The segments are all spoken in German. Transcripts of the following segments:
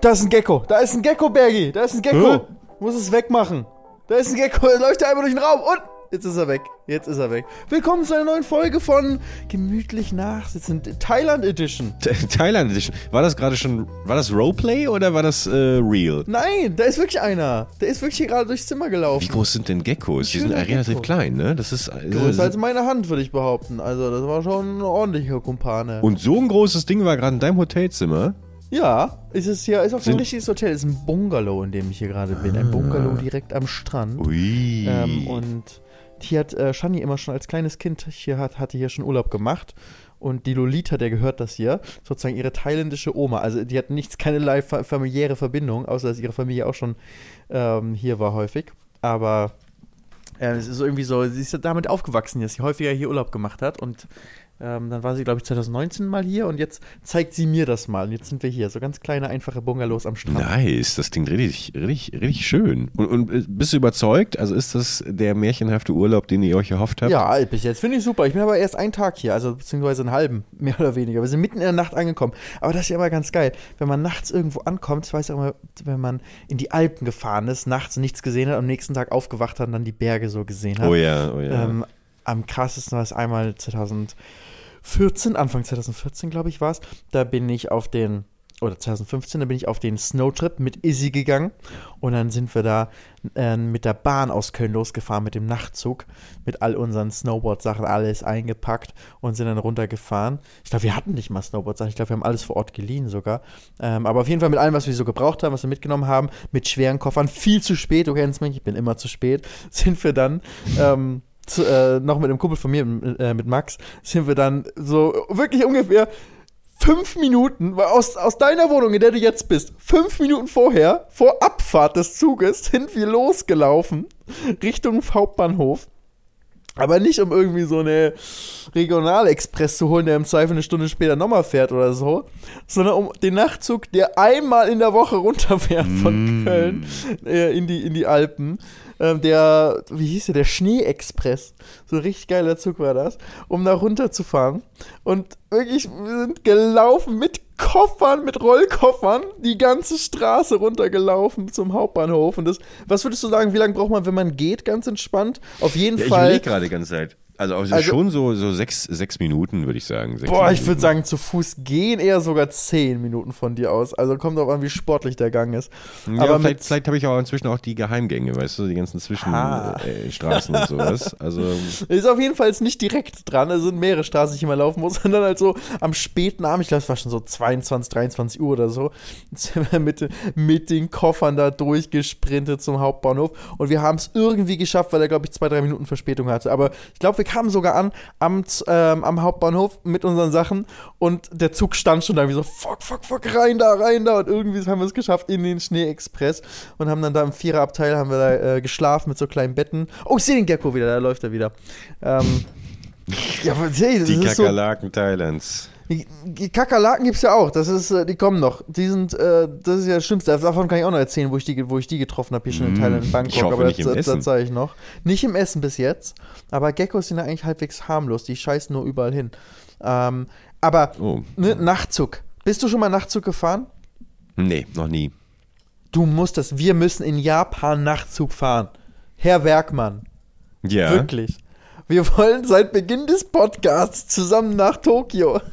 Da ist ein Gecko. Da ist ein Gecko, Bergi. Da ist ein Gecko. Hä? Muss es wegmachen. Da ist ein Gecko. Er läuft einmal durch den Raum. Und jetzt ist er weg. Jetzt ist er weg. Willkommen zu einer neuen Folge von Gemütlich Nachsitzen. Thailand Edition. Thailand Edition. War das gerade schon, war das Roleplay oder war das äh, real? Nein, da ist wirklich einer. Der ist wirklich hier gerade durchs Zimmer gelaufen. Wie groß sind denn Geckos? Die sind schöner relativ Gecko. klein, ne? Das ist äh, Größer als meine Hand, würde ich behaupten. Also, das war schon ein ordentlicher Kumpane. Und so ein großes Ding war gerade in deinem Hotelzimmer. Ja, ist es hier, ist auch so ein richtiges Hotel. Ist ein Bungalow, in dem ich hier gerade bin. Ah. Ein Bungalow direkt am Strand. Ui. Ähm, und hier hat äh, Shani immer schon als kleines Kind hier hat, hatte hier schon Urlaub gemacht. Und die Lolita, der gehört das hier, sozusagen ihre thailändische Oma. Also die hat nichts, keinerlei fa familiäre Verbindung, außer dass ihre Familie auch schon ähm, hier war häufig. Aber äh, es ist irgendwie so, sie ist damit aufgewachsen, dass sie häufiger hier Urlaub gemacht hat. Und ähm, dann war sie, glaube ich, 2019 mal hier und jetzt zeigt sie mir das mal. Und jetzt sind wir hier, so ganz kleine, einfache Bungalows am Strand. Nice, das klingt richtig, richtig, richtig schön. Und, und äh, bist du überzeugt? Also ist das der märchenhafte Urlaub, den ihr euch erhofft habt? Ja, bis jetzt finde ich super. Ich bin aber erst einen Tag hier, also beziehungsweise einen halben, mehr oder weniger. Wir sind mitten in der Nacht angekommen. Aber das ist ja immer ganz geil. Wenn man nachts irgendwo ankommt, ich weiß ja immer, wenn man in die Alpen gefahren ist, nachts nichts gesehen hat, am nächsten Tag aufgewacht hat und dann die Berge so gesehen hat. Oh ja, oh ja. Ähm, am krassesten war es einmal 2014, Anfang 2014, glaube ich, war es. Da bin ich auf den, oder 2015, da bin ich auf den Snowtrip mit Izzy gegangen. Und dann sind wir da äh, mit der Bahn aus Köln losgefahren, mit dem Nachtzug, mit all unseren Snowboard-Sachen, alles eingepackt und sind dann runtergefahren. Ich glaube, wir hatten nicht mal Snowboard-Sachen, ich glaube, wir haben alles vor Ort geliehen sogar. Ähm, aber auf jeden Fall mit allem, was wir so gebraucht haben, was wir mitgenommen haben, mit schweren Koffern, viel zu spät, du kennst mich, ich bin immer zu spät, sind wir dann. Ähm, äh, noch mit einem Kumpel von mir, äh, mit Max, sind wir dann so wirklich ungefähr fünf Minuten, weil aus, aus deiner Wohnung, in der du jetzt bist, fünf Minuten vorher, vor Abfahrt des Zuges, sind wir losgelaufen Richtung Hauptbahnhof. Aber nicht, um irgendwie so eine Regionalexpress zu holen, der im Zweifel eine Stunde später nochmal fährt oder so, sondern um den Nachtzug, der einmal in der Woche runterfährt von Mm. Köln äh, in, die, in die Alpen. Ähm, der, wie hieß der, der Schneeexpress. So ein richtig geiler Zug war das, um da runterzufahren. Und wirklich, wir sind gelaufen mit Koffern, mit Rollkoffern, die ganze Straße runtergelaufen zum Hauptbahnhof. Und das, was würdest du sagen, wie lange braucht man, wenn man geht, ganz entspannt? Auf jeden ja ich Fall. überlege gerade die ganze Zeit. Also, also, Also- schon so, so sechs, sechs Minuten, würde ich sagen. Sechs Boah, ich Minuten. würde sagen, zu Fuß gehen eher sogar 10 Minuten von dir aus. Also kommt drauf an, wie sportlich der Gang ist. Ja, aber vielleicht, vielleicht habe ich auch inzwischen auch die Geheimgänge, weißt du, die ganzen Ah. Zwischenstraßen und sowas. Also, Ist auf jeden Fall jetzt nicht direkt dran. Es sind mehrere Straßen, die ich immer laufen muss, sondern halt so am späten Abend, ich glaube, es war schon so 22, 23 Uhr oder so, sind wir mit, mit den Koffern da durchgesprintet zum Hauptbahnhof. Und wir haben es irgendwie geschafft, weil er, glaube ich, zwei, drei Minuten Verspätung hatte. Aber ich glaube, wir kamen sogar an am, ähm, am Hauptbahnhof mit unseren Sachen und der Zug stand schon da wie so, fuck, fuck, fuck, rein da, rein da. Und irgendwie haben wir es geschafft in den Schneeexpress und haben dann da im Viererabteil haben wir da äh, geschlafen mit so kleinen Betten. Oh, ich sehe den Gecko wieder, da läuft er wieder. Ähm, ja, aber hey, das die ist so, Kakerlaken Thailands. Die, Kakerlaken gibt's ja auch. Das ist, äh, die kommen noch. Die sind, äh, das ist ja das Schlimmste. Davon kann ich auch noch erzählen, wo ich die, wo ich die getroffen habe, hier schon in Mm, Thailand, in Bangkok. ich hoffe aber nicht das, im das, Essen. das zeige ich noch. Nicht im Essen bis jetzt. Aber Geckos sind ja eigentlich halbwegs harmlos. Die scheißen nur überall hin. Ähm, aber Oh. ne, Nachtzug. Bist du schon mal Nachtzug gefahren? Nee, noch nie. Du musst das. Wir müssen in Japan Nachtzug fahren. Herr Werkmann. Ja. Wirklich. Wir wollen seit Beginn des Podcasts zusammen nach Tokio.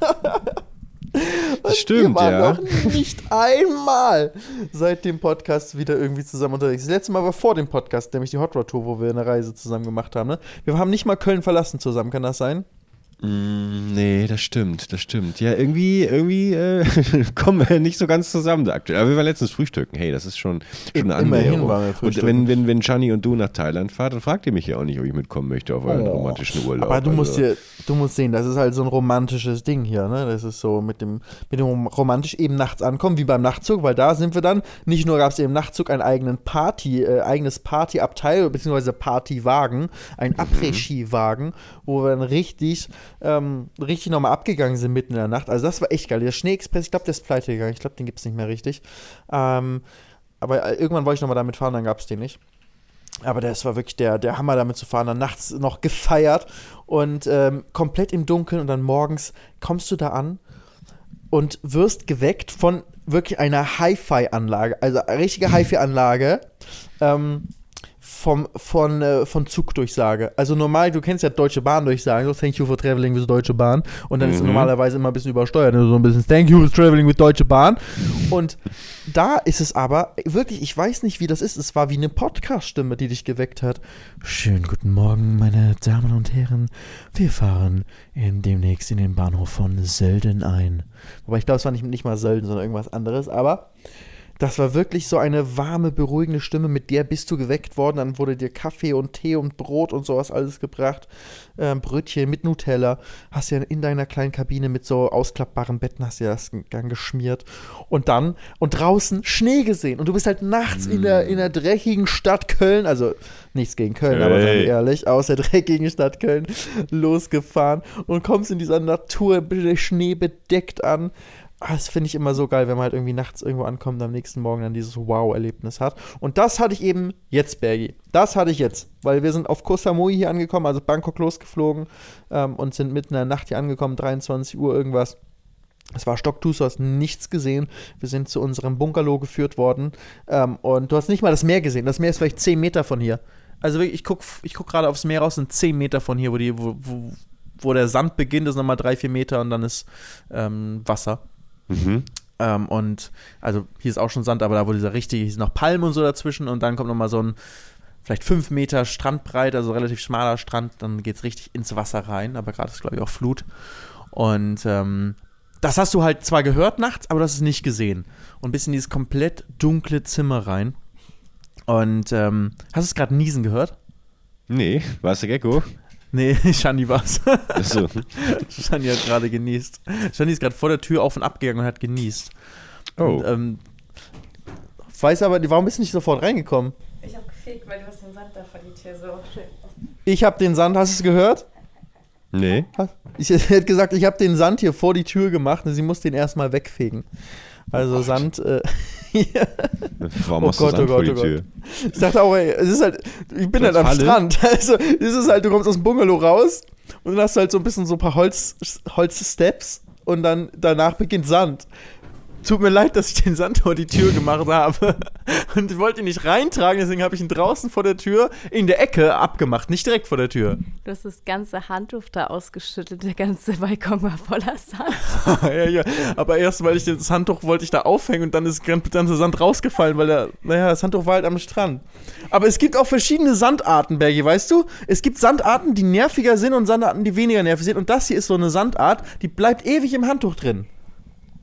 Das stimmt, Wir waren ja. noch nicht einmal seit dem Podcast wieder irgendwie zusammen unterwegs. Das letzte Mal war vor dem Podcast, nämlich die Hot Rod Tour, wo wir eine Reise zusammen gemacht haben. Ne? Wir haben nicht mal Köln verlassen zusammen, kann das sein? Mm, Nee, das stimmt, das stimmt. Ja, irgendwie, irgendwie äh, kommen wir nicht so ganz zusammen aktuell. Aber wir waren letztens frühstücken. Hey, das ist schon, schon eine Immerhin Annäherung. waren wir Und wenn, wenn, wenn Shani und du nach Thailand fahrt, dann fragt ihr mich ja auch nicht, ob ich mitkommen möchte auf euren Oh. romantischen Urlaub. Aber du musst Also, dir, du musst sehen, das ist halt so ein romantisches Ding hier, ne? Das ist so mit dem, mit dem rom- romantisch eben nachts ankommen, wie beim Nachtzug, weil da sind wir dann, nicht nur gab es im Nachtzug einen eigenen Party, äh, eigenes Partyabteil, beziehungsweise Partywagen, ein Après-Ski-Wagen, wo wir dann richtig, ähm, richtig nochmal abgegangen sind mitten in der Nacht. Also das war echt geil. Der Schneeexpress, ich glaube, der ist pleite gegangen. Ich glaube, den gibt es nicht mehr richtig. Ähm, aber äh, irgendwann wollte ich nochmal damit fahren, dann gab es den nicht. Aber das war wirklich der, der Hammer, damit zu fahren. Dann nachts noch gefeiert und ähm, komplett im Dunkeln und dann morgens kommst du da an und wirst geweckt von wirklich eine Hi-Fi-Anlage, also eine richtige Hi-Fi-Anlage. Ähm, vom, von, äh, von Zugdurchsage. Also normal, du kennst ja Deutsche Bahn Durchsagen, so thank you for traveling with Deutsche Bahn. Und dann mhm. ist normalerweise immer ein bisschen übersteuert, also so ein bisschen thank you for traveling with Deutsche Bahn. Und da ist es aber, wirklich, ich weiß nicht, wie das ist. Es war wie eine Podcast-Stimme, die dich geweckt hat. Schönen guten Morgen, meine Damen und Herren. Wir fahren in, demnächst in den Bahnhof von Sölden ein. Wobei ich glaube, es war nicht, nicht mal Sölden, sondern irgendwas anderes, aber das war wirklich so eine warme, beruhigende Stimme, mit der bist du geweckt worden. Dann wurde dir Kaffee und Tee und Brot und sowas alles gebracht. Ähm, Brötchen mit Nutella. Hast ja in deiner kleinen Kabine mit so ausklappbaren Betten hast ja das dann geschmiert. Und dann, und draußen Schnee gesehen. Und du bist halt nachts mm. in, der, in der dreckigen Stadt Köln, also nichts gegen Köln, hey. aber seien wir ehrlich, aus der dreckigen Stadt Köln losgefahren und kommst in dieser Natur, Schnee bedeckt an Ah, das finde ich immer so geil, wenn man halt irgendwie nachts irgendwo ankommt und am nächsten Morgen dann dieses Wow-Erlebnis hat. Und das hatte ich eben jetzt, Bergi. Das hatte ich jetzt, weil wir sind auf Koh Samui hier angekommen, also Bangkok losgeflogen ähm, und sind mitten in der Nacht hier angekommen, 23 Uhr irgendwas. Es war stocktus, du hast nichts gesehen. Wir sind zu unserem Bungalow geführt worden ähm, und du hast nicht mal das Meer gesehen. Das Meer ist vielleicht 10 Meter von hier. Also wirklich, ich gucke ich guck gerade aufs Meer raus, sind 10 Meter von hier, wo, die, wo, wo, wo der Sand beginnt, ist nochmal 3, 4 Meter und dann ist ähm, Wasser. Mhm. Ähm, und also hier ist auch schon Sand, aber da wo dieser richtige, hier sind noch Palmen und so dazwischen und dann kommt nochmal so ein vielleicht fünf Meter Strandbreit, also relativ schmaler Strand, dann geht es richtig ins Wasser rein, aber gerade ist glaube ich auch Flut. Und ähm, das hast du halt zwar gehört nachts, aber hast es nicht gesehen. Und bis in dieses komplett dunkle Zimmer rein. Und ähm, hast du es gerade niesen gehört? Nee, war es der Gecko? Nee, Shani war's. Achso. Shani hat gerade genießt. Shani ist gerade vor der Tür auf und ab gegangen und hat genießt. Oh. Und, ähm, weiß aber, warum bist du nicht sofort reingekommen? Ich hab gefegt, weil du hast den Sand da vor die Tür so schön. Ich hab den Sand, hast du es gehört? Nee. Ich hätte gesagt, ich habe den Sand hier vor die Tür gemacht und sie muss den erstmal wegfegen. Also oh Sand. Äh, Warum oh machst Gott, du Sand oh Gott, vor die oh Tür? Ich dachte auch, ey, es ist halt, ich bin halt am Falle? Strand. Also, es ist halt, du kommst aus dem Bungalow raus und dann hast du halt so ein bisschen so ein paar Holz, Holzsteps und dann danach beginnt Sand tut mir leid, dass ich den Sand vor die Tür gemacht habe. Und wollte ihn nicht reintragen, deswegen habe ich ihn draußen vor der Tür in der Ecke abgemacht, nicht direkt vor der Tür. Du hast das ganze Handtuch da ausgeschüttet, der ganze Balkon war voller Sand. ja, ja. Aber erst, weil ich das Handtuch wollte ich da aufhängen und dann ist der ganze Sand rausgefallen, weil der, naja, das Handtuch war halt am Strand. Aber es gibt auch verschiedene Sandarten, Bergi, weißt du? Es gibt Sandarten, die nerviger sind und Sandarten, die weniger nervig sind. Und das hier ist so eine Sandart, die bleibt ewig im Handtuch drin.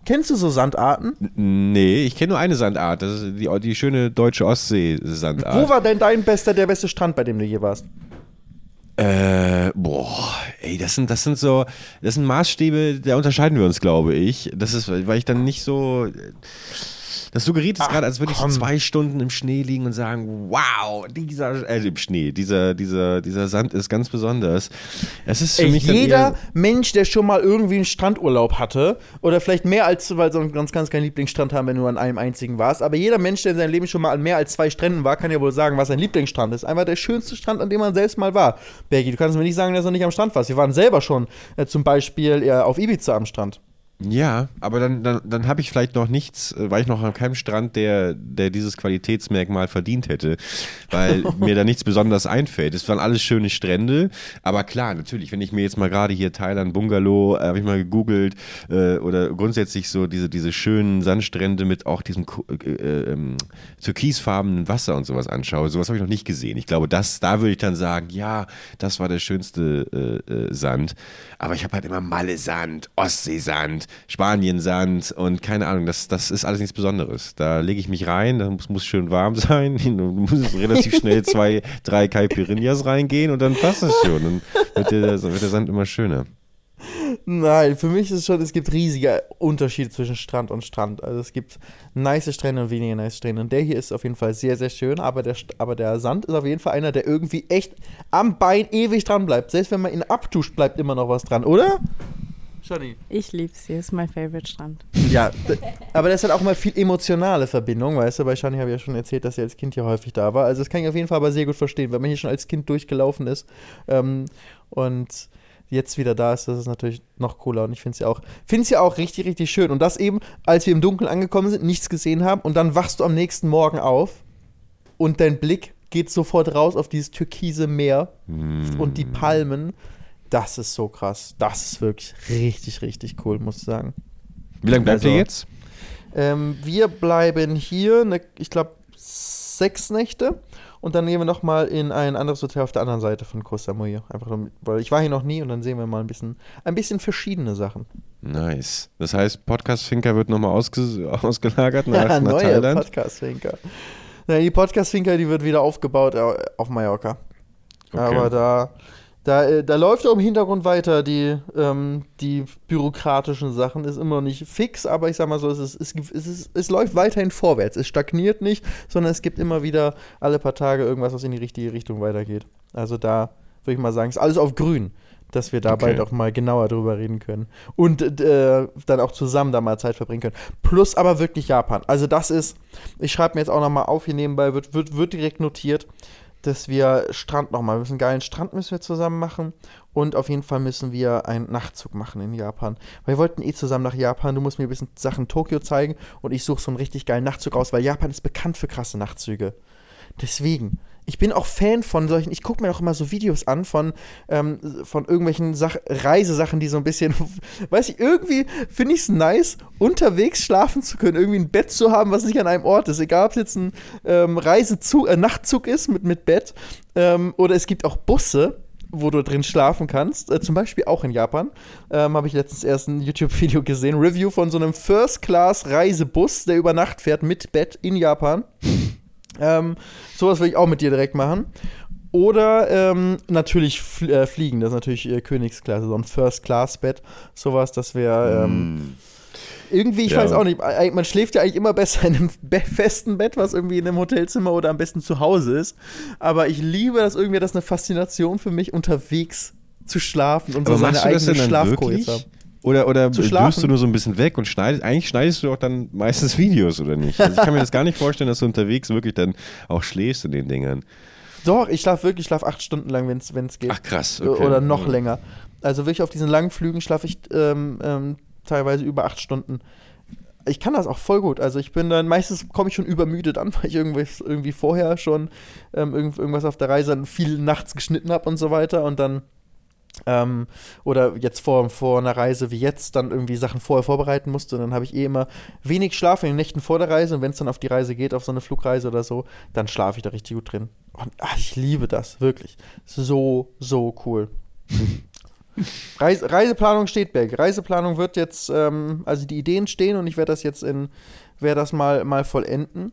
Kennst du so Sandarten? Nee, ich kenne nur eine Sandart. Das ist die, die schöne deutsche Ostsee-Sandart. Wo war denn dein bester, der beste Strand, bei dem du hier warst? Äh, boah, ey, das sind, das sind so, das sind Maßstäbe, da unterscheiden wir uns, glaube ich. Das ist, weil ich dann nicht so. Das suggeriert es gerade, als würde ich so zwei Stunden im Schnee liegen und sagen, wow, dieser, äh, im Schnee, dieser, dieser, dieser Sand ist ganz besonders. Es ist für Ey, mich jeder Mensch, der schon mal irgendwie einen Strandurlaub hatte, oder vielleicht mehr als, weil so ein ganz, ganz kein Lieblingsstrand haben, wenn du an einem einzigen warst, aber jeder Mensch, der in seinem Leben schon mal an mehr als zwei Stränden war, kann ja wohl sagen, was sein Lieblingsstrand ist. Einfach der schönste Strand, an dem man selbst mal war. Bergi, du kannst mir nicht sagen, dass du nicht am Strand warst. Wir waren selber schon äh, zum Beispiel äh, auf Ibiza am Strand. Ja, aber dann, dann, dann habe ich vielleicht noch nichts, äh, war ich noch an keinem Strand, der, der dieses Qualitätsmerkmal verdient hätte, weil mir da nichts besonders einfällt. Es waren alles schöne Strände, aber klar, natürlich, wenn ich mir jetzt mal gerade hier Thailand, Bungalow, äh, habe ich mal gegoogelt, äh, oder grundsätzlich so diese, diese schönen Sandstrände mit auch diesem äh, äh, ähm, türkisfarbenen Wasser und sowas anschaue, sowas habe ich noch nicht gesehen. Ich glaube, das, da würde ich dann sagen, ja, das war der schönste äh, Sand. Aber ich habe halt immer Malle-Sand, Ostseesand, Spanien-Sand und keine Ahnung, das, das ist alles nichts Besonderes. Da lege ich mich rein, da muss, muss schön warm sein, du musst relativ schnell zwei, drei Caipirinhas reingehen und dann passt es schon. Dann wird der, wird der Sand immer schöner. Nein, für mich ist es schon, es gibt riesige Unterschiede zwischen Strand und Strand. Also es gibt nice Strände und weniger nice Strände. Und der hier ist auf jeden Fall sehr, sehr schön, aber der, aber der Sand ist auf jeden Fall einer, der irgendwie echt am Bein ewig dran bleibt. Selbst wenn man ihn abtuscht, bleibt immer noch was dran, oder? Johnny. Ich lieb's hier, ist mein Favorite Strand. Ja, aber das hat auch mal viel emotionale Verbindung, weißt du? Bei Shani habe ich ja schon erzählt, dass er als Kind hier häufig da war. Also das kann ich auf jeden Fall aber sehr gut verstehen, wenn man hier schon als Kind durchgelaufen ist ähm, und jetzt wieder da ist, das ist natürlich noch cooler. Und ich finde es ja auch, finde es ja auch richtig, richtig schön. Und das eben, als wir im Dunkeln angekommen sind, nichts gesehen haben und dann wachst du am nächsten Morgen auf und dein Blick geht sofort raus auf dieses türkise Meer und die Palmen. Das ist so krass. Das ist wirklich richtig, richtig cool, muss ich sagen. Wie lange bleibt Also- ihr jetzt? Ähm, wir bleiben hier, ne, ich glaube, sechs Nächte. Und dann gehen wir noch mal in ein anderes Hotel auf der anderen Seite von Koh Samui. Einfach, nur, weil ich war hier noch nie und dann sehen wir mal ein bisschen, ein bisschen verschiedene Sachen. Nice. Das heißt, Podcast-Finker wird nochmal ausge ausgelagert nach, Ja, nach Thailand? Podcast-Finker. Ja, die Podcast-Finker, die wird wieder aufgebaut auf Mallorca. Aber da, da, äh, da läuft auch im Hintergrund weiter. Die, ähm, die bürokratischen Sachen ist immer nicht fix, aber ich sag mal so, es, ist, es, es, ist, es läuft weiterhin vorwärts. Es stagniert nicht, sondern es gibt immer wieder alle paar Tage irgendwas, was in die richtige Richtung weitergeht. Also da würde ich mal sagen, ist alles auf grün, dass wir da Okay. bald auch mal genauer drüber reden können. Und äh, dann auch zusammen da mal Zeit verbringen können. Plus aber wirklich Japan. Also das ist, ich schreibe mir jetzt auch noch mal auf hier nebenbei, wird, wird, wird direkt notiert, dass wir Strand noch mal, wir müssen einen geilen Strand müssen wir zusammen machen und auf jeden Fall müssen wir einen Nachtzug machen in Japan. Weil wir wollten eh zusammen nach Japan, du musst mir ein bisschen Sachen Tokio zeigen und ich suche so einen richtig geilen Nachtzug aus, weil Japan ist bekannt für krasse Nachtzüge. Deswegen, ich bin auch Fan von solchen, ich gucke mir auch immer so Videos an von, ähm, von irgendwelchen Sach Reisesachen, die so ein bisschen, weiß ich, irgendwie finde ich es nice, unterwegs schlafen zu können, irgendwie ein Bett zu haben, was nicht an einem Ort ist. Egal, ob es jetzt ein ähm, Reisezug, äh, Nachtzug ist mit, mit Bett ähm, oder es gibt auch Busse, wo du drin schlafen kannst. Äh, zum Beispiel auch in Japan. Ähm, Habe ich letztens erst ein YouTube-Video gesehen. Review von so einem First-Class-Reisebus, der über Nacht fährt mit Bett in Japan. Ähm, sowas will ich auch mit dir direkt machen. Oder ähm, natürlich fl äh, fliegen, das ist natürlich äh, Königsklasse, so ein First-Class-Bett, sowas, das wäre ähm, irgendwie, ich Ja. weiß auch nicht, äh, man schläft ja eigentlich immer besser in einem be festen Bett, was irgendwie in einem Hotelzimmer oder am besten zu Hause ist. Aber ich liebe das irgendwie, das ist eine Faszination für mich, unterwegs zu schlafen und Aber so seine eigene Schlafkohle zu haben. Oder, oder schlafen? du nur so ein bisschen weg und schneidest? Eigentlich schneidest du auch dann meistens Videos, oder nicht? Also ich kann mir das gar nicht vorstellen, dass du unterwegs wirklich dann auch schläfst in den Dingern. Doch, ich schlafe wirklich, ich schlafe acht Stunden lang, wenn es geht. Ach krass, okay. Oder noch Ja. länger. Also wirklich auf diesen langen Flügen schlafe ich ähm, ähm, teilweise über acht Stunden. Ich kann das auch voll gut. Also ich bin dann, meistens komme ich schon übermüdet an, weil ich irgendwas, irgendwie vorher schon ähm, irgend, irgendwas auf der Reise viel nachts geschnitten habe und so weiter und dann ähm, oder jetzt vor, vor einer Reise wie jetzt dann irgendwie Sachen vorher vorbereiten musste. Und dann habe ich eh immer wenig Schlaf in den Nächten vor der Reise. Und wenn es dann auf die Reise geht, auf so eine Flugreise oder so, dann schlafe ich da richtig gut drin. Und ach, ich liebe das, wirklich. So, so cool. Reise, Reiseplanung steht, Berg. Reiseplanung wird jetzt, ähm, also die Ideen stehen und ich werde das jetzt in, werde das mal, mal vollenden.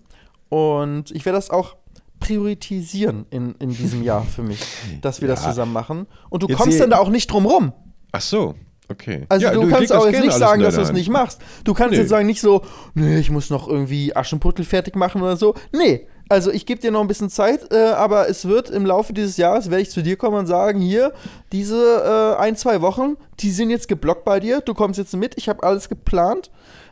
Und ich werde das auch priorisieren in, in diesem Jahr für mich, dass wir das Ja. zusammen machen. Und du Jetzt kommst dann da auch nicht drum rum. Ach so, okay. Also Ja, du, leg kannst das auch jetzt nicht sagen, dass du es nicht machst. Du kannst Nee. jetzt sagen, nicht so, nee, ich muss noch irgendwie Aschenputtel fertig machen oder so. Nee, also ich gebe dir noch ein bisschen Zeit, äh, aber es wird im Laufe dieses Jahres, werde ich zu dir kommen und sagen, hier, diese äh, ein, zwei Wochen, die sind jetzt geblockt bei dir, du kommst jetzt mit, ich habe alles geplant.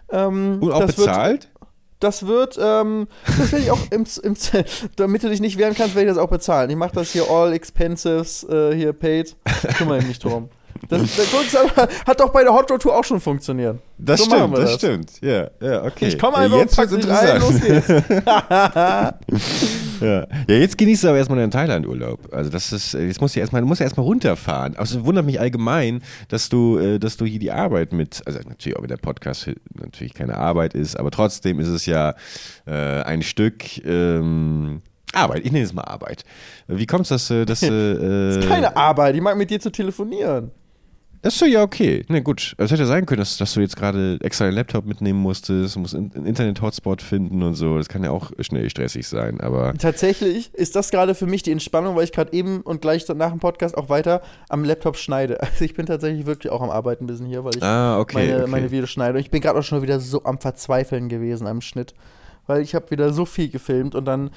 Ähm, Und auch das Wird, bezahlt? Das wird, ähm, das werde ich auch, im, im, damit du dich nicht wehren kannst, werde ich das auch bezahlen. Ich mache das hier all expenses, äh, hier paid, kümmere mich nicht drum. Das, das hat, doch bei der Hot Rod Tour auch schon funktioniert. Das So stimmt, das, das. stimmt. Ja, ja, okay. Ich komme einfach, jetzt pack wird's dich ein, los geht's. Ja. ja, jetzt genießt du aber erstmal deinen Thailand-Urlaub. Also das ist, äh, jetzt musst du erstmal, du musst ja erstmal runterfahren. Also es wundert mich allgemein, dass du, äh, dass du hier die Arbeit mit, also natürlich auch wenn der Podcast natürlich keine Arbeit ist, aber trotzdem ist es ja äh, ein Stück ähm, Arbeit. Ich nenne es mal Arbeit. Wie kommt es, dass, äh, dass äh, Das ist keine Arbeit, ich mag mit dir zu telefonieren. Das ist so, ja, okay. Ne, gut. Es hätte sein können, dass, dass du jetzt gerade extra deinen Laptop mitnehmen musstest, musst einen Internet-Hotspot finden und so. Das kann ja auch schnell stressig sein, aber. Tatsächlich ist das gerade für mich die Entspannung, weil ich gerade eben und gleich nach dem Podcast auch weiter am Laptop schneide. Also ich bin tatsächlich wirklich auch am Arbeiten ein bisschen hier, weil ich Ah, okay. meine, okay. meine Videos schneide. Und ich bin gerade auch schon wieder so am Verzweifeln gewesen am Schnitt, weil ich habe wieder so viel gefilmt und dann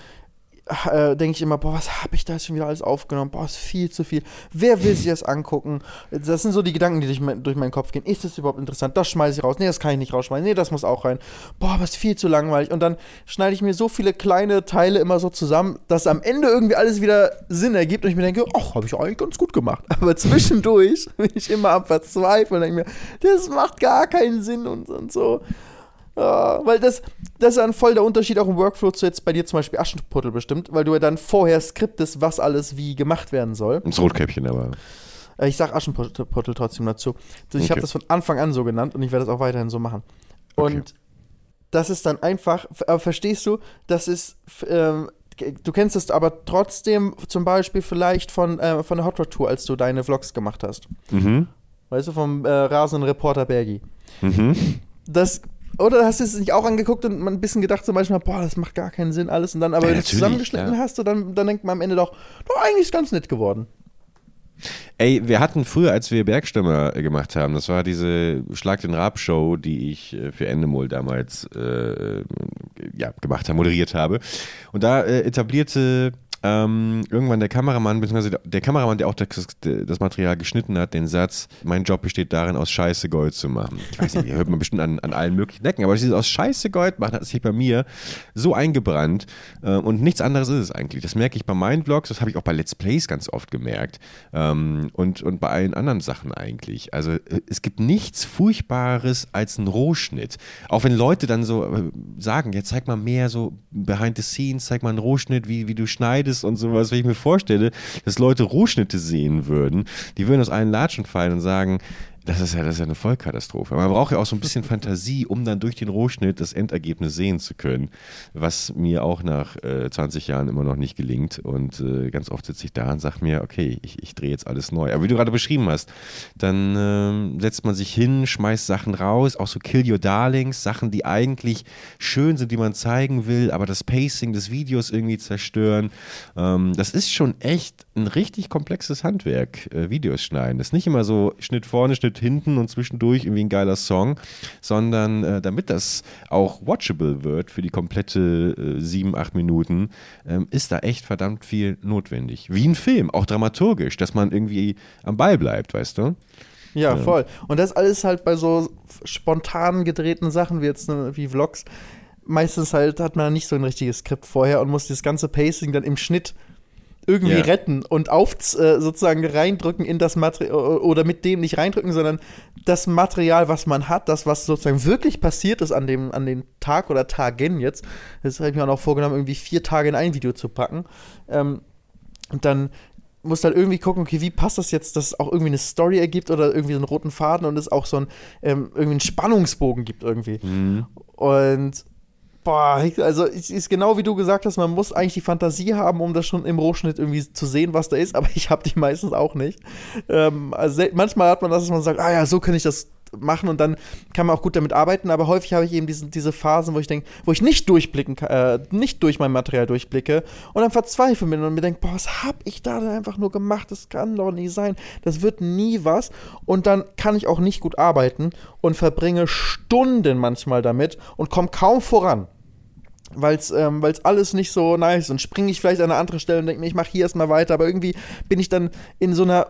äh, denke ich immer, boah, was habe ich da jetzt schon wieder alles aufgenommen? Boah, ist viel zu viel. Wer will sich das angucken? Das sind so die Gedanken, die durch, mein, durch meinen Kopf gehen. Ist das überhaupt interessant? Das schmeiße ich raus. Nee, das kann ich nicht rausschmeißen. Nee, das muss auch rein. Boah, aber ist viel zu langweilig. Und dann schneide ich mir so viele kleine Teile immer so zusammen, dass am Ende irgendwie alles wieder Sinn ergibt und ich mir denke, ach, habe ich eigentlich ganz gut gemacht. Aber zwischendurch bin ich immer am Verzweifeln und denke mir, das macht gar keinen Sinn und, und so. Ja, weil das, das ist dann voll der Unterschied auch im Workflow zu jetzt bei dir zum Beispiel Aschenputtel bestimmt, weil du ja dann vorher skriptest, was alles wie gemacht werden soll. Das Rotkäppchen aber. Äh, Ich sag Aschenputtel trotzdem dazu. Ich Okay. habe das von Anfang an so genannt und ich werde das auch weiterhin so machen. Okay. Und das ist dann einfach, aber verstehst du, das ist, ähm, du kennst es aber trotzdem zum Beispiel vielleicht von, äh, von der Hot Rod Tour, als du deine Vlogs gemacht hast. Mhm. Weißt du, vom äh, rasenden Reporter Bergi. Mhm. Das, oder hast du es nicht auch angeguckt und man ein bisschen gedacht zum Beispiel, boah, das macht gar keinen Sinn alles und dann aber Ja, wenn du es zusammengeschnitten ja. hast, dann, dann denkt man am Ende doch, doch, eigentlich ist ganz nett geworden. Ey, wir hatten früher, als wir Bergstürmer äh, gemacht haben, das war diese Schlag den Rab Show, die ich äh, für Endemol damals äh, ja, gemacht habe, moderiert habe. Und da äh, etablierte ähm, irgendwann der Kameramann, beziehungsweise der Kameramann, der auch das, das Material geschnitten hat, den Satz, mein Job besteht darin, aus Scheiße Gold zu machen. Ich weiß nicht, hört man bestimmt an, an allen möglichen Ecken, aber dieses aus Scheiße Gold machen hat sich bei mir so eingebrannt äh, und nichts anderes ist es eigentlich. Das merke ich bei meinen Vlogs, das habe ich auch bei Let's Plays ganz oft gemerkt ähm, und, und bei allen anderen Sachen eigentlich. Also äh, es gibt nichts Furchtbares als ein Rohschnitt. Auch wenn Leute dann so äh, sagen, ja zeig mal mehr so behind the scenes, zeig mal einen Rohschnitt, wie, wie du schneidest und sowas. Wenn ich mir vorstelle, dass Leute Rohschnitte sehen würden, die würden aus allen Latschen fallen und sagen, das ist ja, das ist ja eine Vollkatastrophe. Man braucht ja auch so ein bisschen Fantasie, um dann durch den Rohschnitt das Endergebnis sehen zu können, was mir auch nach äh, 20 Jahren immer noch nicht gelingt. Und äh, ganz oft sitze ich da und sage mir, okay, ich, ich drehe jetzt alles neu. Aber wie du gerade beschrieben hast, dann ähm, setzt man sich hin, schmeißt Sachen raus, auch so Kill Your Darlings, Sachen, die eigentlich schön sind, die man zeigen will, aber das Pacing des Videos irgendwie zerstören. Ähm, das ist schon echt ein richtig komplexes Handwerk, äh, Videos schneiden. Das ist nicht immer so Schnitt vorne, Schnitt hinten und zwischendurch irgendwie ein geiler Song, sondern äh, damit das auch watchable wird für die komplette äh, sieben, acht Minuten, ähm, ist da echt verdammt viel notwendig. Wie ein Film, auch dramaturgisch, dass man irgendwie am Ball bleibt, weißt du? Ja, voll. Und das alles halt bei so spontan gedrehten Sachen wie jetzt ne, wie Vlogs. Meistens halt hat man nicht so ein richtiges Skript vorher und muss das ganze Pacing dann im Schnitt irgendwie Ja. retten und auf äh, sozusagen reindrücken in das Material oder mit dem nicht reindrücken, sondern das Material, was man hat, das, was sozusagen wirklich passiert ist an dem, an dem Tag oder Tagen jetzt. Das habe ich mir auch noch vorgenommen, irgendwie vier Tage in ein Video zu packen. Ähm, und dann musst halt irgendwie gucken, okay, wie passt das jetzt, dass es auch irgendwie eine Story ergibt oder irgendwie so einen roten Faden und es auch so ein, ähm, irgendwie einen Spannungsbogen gibt irgendwie. Und boah, also es ist genau wie du gesagt hast, man muss eigentlich die Fantasie haben, um das schon im Rohschnitt irgendwie zu sehen, was da ist, aber ich habe die meistens auch nicht. Ähm, also manchmal hat man das, dass man sagt, ah ja, so kann ich das machen und dann kann man auch gut damit arbeiten, aber häufig habe ich eben diesen, diese Phasen, wo ich denke, wo ich nicht durchblicken äh, nicht durch mein Material durchblicke und dann verzweifle bin und mir denke, boah, was habe ich da denn einfach nur gemacht? Das kann doch nicht sein. Das wird nie was und dann kann ich auch nicht gut arbeiten und verbringe Stunden manchmal damit und komme kaum voran weil es ähm, alles nicht so nice ist. Und springe ich vielleicht an eine andere Stelle und denke mir, ich mache hier erstmal weiter, aber irgendwie bin ich dann in so einer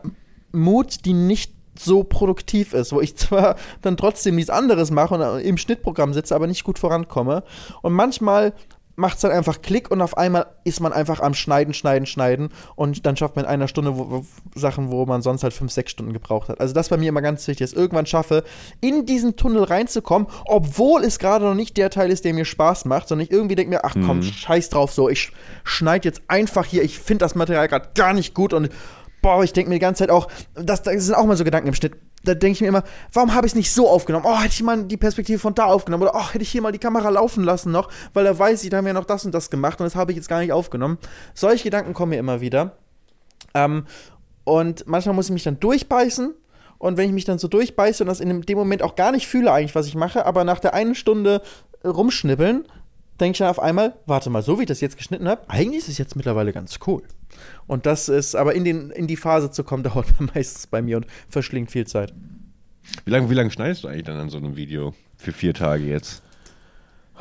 Mut, die nicht so produktiv ist, wo ich zwar dann trotzdem nichts anderes mache und im Schnittprogramm sitze, aber nicht gut vorankomme. Und manchmal macht es dann einfach Klick und auf einmal ist man einfach am Schneiden, Schneiden, Schneiden und dann schafft man in einer Stunde wo, wo, Sachen, wo man sonst halt fünf, sechs Stunden gebraucht hat. Also das bei mir immer ganz wichtig, dass ich irgendwann schaffe, in diesen Tunnel reinzukommen, obwohl es gerade noch nicht der Teil ist, der mir Spaß macht, sondern ich irgendwie denke mir, ach komm, scheiß drauf so, ich schneide jetzt einfach hier, ich finde das Material gerade gar nicht gut und boah, ich denke mir die ganze Zeit auch, das, das sind auch mal so Gedanken im Schnitt. Da denke ich mir immer, warum habe ich es nicht so aufgenommen? Oh, hätte ich mal die Perspektive von da aufgenommen. Oder oh, hätte ich hier mal die Kamera laufen lassen noch, weil da weiß ich, da haben wir noch das und das gemacht und das habe ich jetzt gar nicht aufgenommen. Solche Gedanken kommen mir immer wieder. Ähm, und manchmal muss ich mich dann durchbeißen. Und wenn ich mich dann so durchbeiße und das in dem Moment auch gar nicht fühle, eigentlich, was ich mache, aber nach der einen Stunde äh, rumschnippeln, denke ich dann auf einmal, warte mal, so wie ich das jetzt geschnitten habe, eigentlich ist es jetzt mittlerweile ganz cool. Und das ist, aber in, den, in die Phase zu kommen, dauert meistens bei mir und verschlingt viel Zeit. Wie lange wie lang schneidest du eigentlich dann an so einem Video für vier Tage jetzt?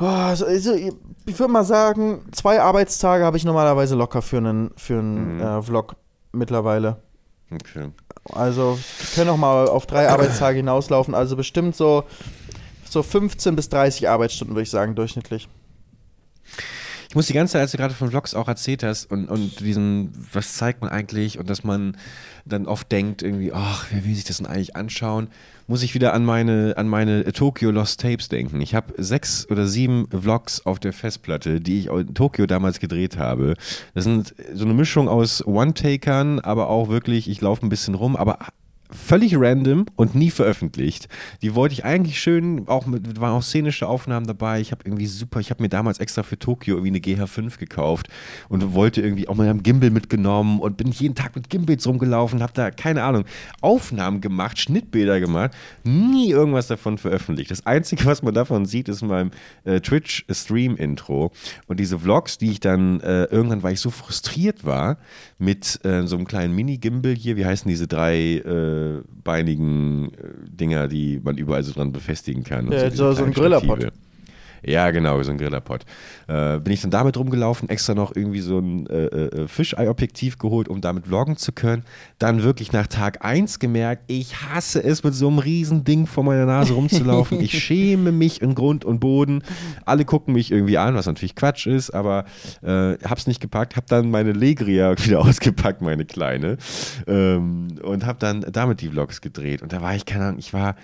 Oh, also, ich würde mal sagen, zwei Arbeitstage habe ich normalerweise locker für einen, für einen Mhm. äh, Vlog mittlerweile. Okay. Also wir können auch mal auf drei Arbeitstage hinauslaufen. Also bestimmt so, so 15 bis 30 Arbeitsstunden, würde ich sagen, durchschnittlich. Ich muss die ganze Zeit, als du gerade von Vlogs auch erzählt hast und, und diesen, was zeigt man eigentlich und dass man dann oft denkt, irgendwie, ach, wer will sich das denn eigentlich anschauen, muss ich wieder an meine, an meine Tokyo Lost Tapes denken. Ich habe sechs oder sieben Vlogs auf der Festplatte, die ich in Tokio damals gedreht habe. Das sind so eine Mischung aus One-Takern, aber auch wirklich, ich laufe ein bisschen rum, aber völlig random und nie veröffentlicht. Die wollte ich eigentlich schön, auch mit, waren auch szenische Aufnahmen dabei. Ich habe irgendwie super, ich habe mir damals extra für Tokio irgendwie eine GH5 gekauft und wollte irgendwie auch mal einen Gimbal mitgenommen und bin jeden Tag mit Gimbals rumgelaufen, habe da, keine Ahnung, Aufnahmen gemacht, Schnittbilder gemacht, nie irgendwas davon veröffentlicht. Das Einzige, was man davon sieht, ist in meinem äh, Twitch-Stream-Intro und diese Vlogs, die ich dann äh, irgendwann, weil ich so frustriert war, mit äh, so einem kleinen Mini-Gimbal hier, wie heißen diese drei äh, beinigen äh, Dinger, die man überall so dran befestigen kann. Ja, so- so ein kleinen Grillerpot. Stative. Ja, genau, so ein Grillerpot. Äh, bin ich dann damit rumgelaufen, extra noch irgendwie so ein äh, äh, Fischei-Objektiv geholt, um damit vloggen zu können. Dann wirklich nach Tag 1 gemerkt, ich hasse es, mit so einem riesen Ding vor meiner Nase rumzulaufen. ich schäme mich in Grund und Boden. Alle gucken mich irgendwie an, was natürlich Quatsch ist, aber äh, hab's nicht gepackt. Hab dann meine Legria wieder ausgepackt, meine kleine. Ähm, und hab dann damit die Vlogs gedreht. Und da war ich, keine Ahnung, ich war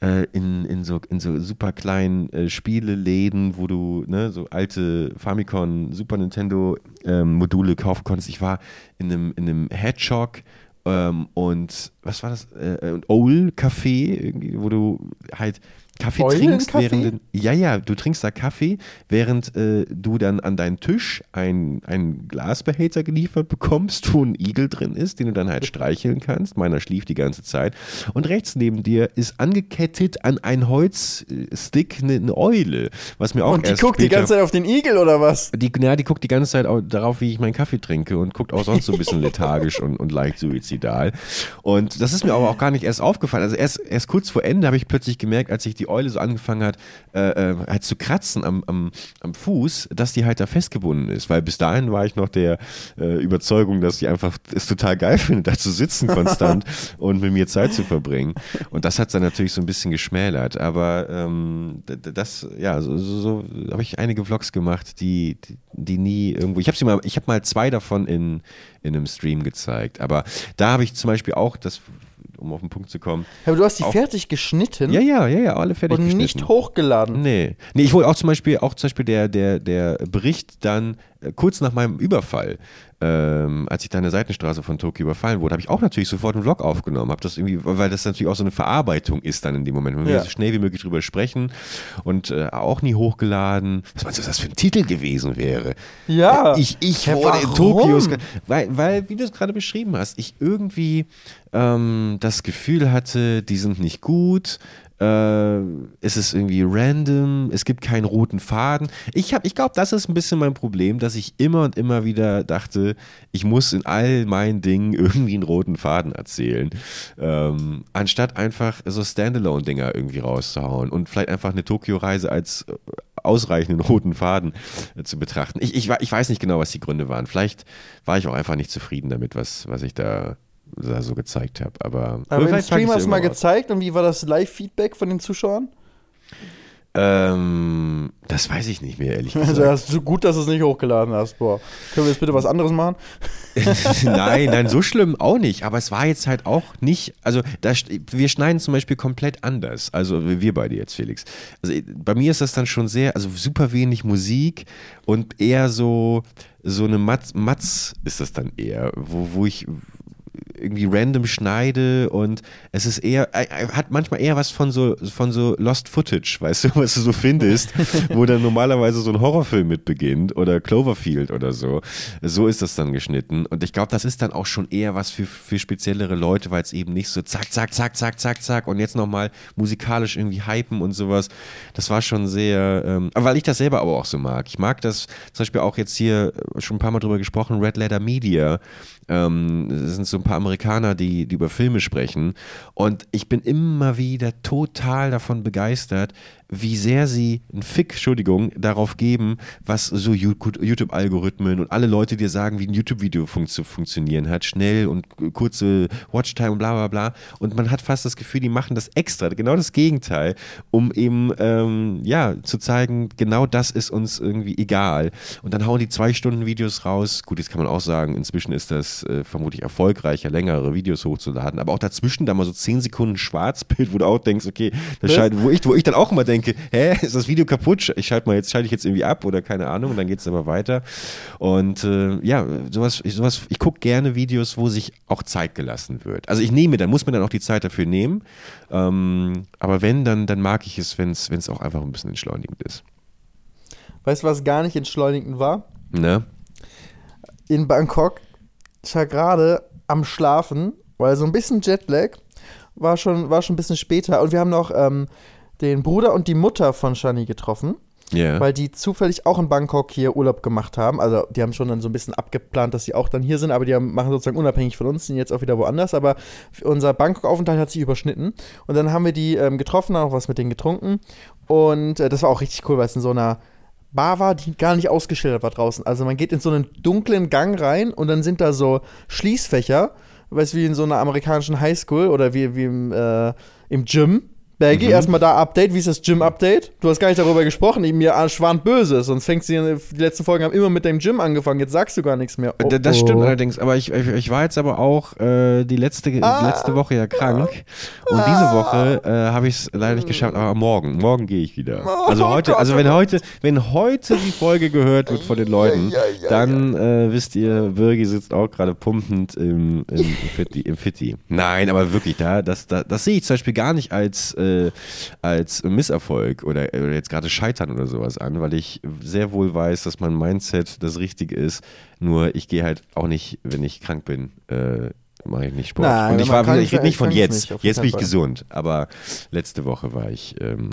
in, in, so, in so super kleinen äh, Spieleläden, wo du ne, so alte Famicom, Super Nintendo ähm, Module kaufen konntest. Ich war in einem, in einem Hedgehog ähm, und was war das? Äh, und Owl Café, wo du halt Kaffee trinkst, Eulencafé? während den- ja, ja, du trinkst da Kaffee, während äh, du dann an deinen Tisch ein- einen Glasbehälter geliefert bekommst, wo ein Igel drin ist, den du dann halt streicheln kannst. Meiner schlief die ganze Zeit. Und rechts neben dir ist angekettet an einen Holzstick eine, eine Eule, was mir auch Und die erst guckt die später- ganze Zeit auf den Igel oder was? die, ja, die guckt die ganze Zeit darauf, wie ich meinen Kaffee trinke und guckt auch sonst so ein bisschen lethargisch und, und leicht suizidal. Und das ist mir aber auch gar nicht erst aufgefallen. Also erst, erst kurz vor Ende habe ich plötzlich gemerkt, als sich die Eule so angefangen hat, äh, äh, halt zu kratzen am, am, am Fuß, dass die halt da festgebunden ist. Weil bis dahin war ich noch der äh, Überzeugung, dass die einfach es total geil findet, da zu sitzen konstant und mit mir Zeit zu verbringen. Und das hat dann natürlich so ein bisschen geschmälert. Aber ähm, das, ja, so, so, so habe ich einige Vlogs gemacht, die, die, die nie irgendwo. Ich habe sie mal, ich habe mal zwei davon in, in einem Stream gezeigt. Aber da habe ich zum Beispiel auch das, um auf den Punkt zu kommen. Aber du hast die Auch- fertig geschnitten Ja, ja, ja, ja, alle fertig und geschnitten. nicht hochgeladen. Nee. Nee, ich wollte auch zum Beispiel, auch zum Beispiel der, der, der Bericht dann äh, kurz nach meinem Überfall, ähm, als ich da in der Seitenstraße von Tokio überfallen wurde, habe ich auch natürlich sofort einen Vlog aufgenommen. Hab das irgendwie, weil das natürlich auch so eine Verarbeitung ist dann in dem Moment. Man will Ja. so schnell wie möglich drüber sprechen und äh, auch nie hochgeladen. Was meinst du, was das für ein Titel gewesen wäre? Ja. Ich, ich Hä, wurde in warum? Tokio. Weil, weil, wie du es gerade beschrieben hast, ich irgendwie ähm, das Gefühl hatte, die sind nicht gut. Äh, es ist irgendwie random, es gibt keinen roten Faden. Ich, ich glaube, das ist ein bisschen mein Problem, dass ich immer und immer wieder dachte, ich muss in all meinen Dingen irgendwie einen roten Faden erzählen. Ähm, anstatt einfach so Standalone-Dinger irgendwie rauszuhauen und vielleicht einfach eine Tokio-Reise als äh, ausreichenden roten Faden äh, zu betrachten. Ich, ich, ich weiß nicht genau, was die Gründe waren. Vielleicht war ich auch einfach nicht zufrieden damit, was, was ich da, da so gezeigt habe. Aber, Aber im Stream hast du mal gezeigt und wie war das Live-Feedback von den Zuschauern? Ähm, das weiß ich nicht mehr, ehrlich Also gesagt. hast du gut, dass du es nicht hochgeladen hast. Boah. Können wir jetzt bitte was anderes machen? nein, nein, so schlimm auch nicht. Aber es war jetzt halt auch nicht, also da, st- wir schneiden zum Beispiel komplett anders. Also wir beide jetzt, Felix. Also bei mir ist das dann schon sehr, also super wenig Musik und eher so, so eine Matz, Matz ist das dann eher, wo, wo ich irgendwie random schneide und es ist eher, äh, äh, hat manchmal eher was von so, von so Lost Footage, weißt du, was du so findest, wo dann normalerweise so ein Horrorfilm mit beginnt oder Cloverfield oder so. So ist das dann geschnitten und ich glaube, das ist dann auch schon eher was für, für speziellere Leute, weil es eben nicht so zack, zack, zack, zack, zack, zack und jetzt nochmal musikalisch irgendwie hypen und sowas. Das war schon sehr, ähm, weil ich das selber aber auch so mag. Ich mag das zum Beispiel auch jetzt hier äh, schon ein paar Mal drüber gesprochen, Red Letter Media. Ähm, das sind so ein paar Amerikaner, die, die über Filme sprechen. Und ich bin immer wieder total davon begeistert, wie sehr sie einen Fick, Entschuldigung, darauf geben, was so YouTube-Algorithmen und alle Leute dir sagen, wie ein YouTube-Video fun zu funktionieren hat, schnell und kurze Watchtime und bla bla bla. Und man hat fast das Gefühl, die machen das extra, genau das Gegenteil, um eben ähm, ja zu zeigen, genau das ist uns irgendwie egal. Und dann hauen die zwei Stunden Videos raus. Gut, jetzt kann man auch sagen, inzwischen ist das äh, vermutlich erfolgreicher, längere Videos hochzuladen, aber auch dazwischen da mal so zehn Sekunden Schwarzbild, wo du auch denkst, okay, das scheint, wo ich, wo ich dann auch immer denke, denke, hä, ist das Video kaputt? Ich schalte mal jetzt, schalte ich jetzt irgendwie ab oder keine Ahnung, und dann geht es aber weiter. Und äh, ja, sowas, sowas, ich gucke gerne Videos, wo sich auch Zeit gelassen wird. Also ich nehme, dann muss man dann auch die Zeit dafür nehmen. Ähm, aber wenn, dann, dann mag ich es, wenn es auch einfach ein bisschen entschleunigend ist. Weißt du, was gar nicht entschleunigend war? Ne? In Bangkok, ich war gerade am Schlafen, weil so ein bisschen Jetlag war schon, war schon ein bisschen später. Und wir haben noch ähm, den Bruder und die Mutter von Shani getroffen. Yeah. Weil die zufällig auch in Bangkok hier Urlaub gemacht haben. Also die haben schon dann so ein bisschen abgeplant, dass sie auch dann hier sind, aber die haben, machen sozusagen unabhängig von uns, sind jetzt auch wieder woanders. Aber unser Bangkok-Aufenthalt hat sich überschnitten. Und dann haben wir die ähm, getroffen, haben auch was mit denen getrunken. Und äh, das war auch richtig cool, weil es in so einer Bar war, die gar nicht ausgeschildert war draußen. Also man geht in so einen dunklen Gang rein und dann sind da so Schließfächer, weißt du, wie in so einer amerikanischen Highschool oder wie, wie im, äh, im Gym Bergi, mhm. erstmal da Update. Wie ist das Gym-Update? Du hast gar nicht darüber gesprochen. Ich, mir schwant böse. Sonst fängst du die letzten Folgen haben immer mit dem Gym angefangen. Jetzt sagst du gar nichts mehr. Oh, das stimmt oh. allerdings. Aber ich, ich, ich, war jetzt aber auch äh, die letzte, ah. letzte Woche ja krank. Und diese Woche äh, habe ich es leider nicht geschafft. Aber morgen, morgen gehe ich wieder. Oh, also heute, also wenn heute, wenn heute die Folge gehört wird von den Leuten, ja, ja, ja, dann äh, wisst ihr, Birgi sitzt auch gerade pumpend im, im, im, Fitti, im Fitti. Nein, aber wirklich, da, das, da, das sehe ich zum Beispiel gar nicht als äh, als Misserfolg oder, oder jetzt gerade Scheitern oder sowas an, weil ich sehr wohl weiß, dass mein Mindset das Richtige ist. Nur ich gehe halt auch nicht, wenn ich krank bin, äh, mache ich nicht Sport. Nein, und ich war wieder, ich rede nicht von jetzt. Nicht, jetzt bin ich gesund, aber letzte Woche war ich. Ähm,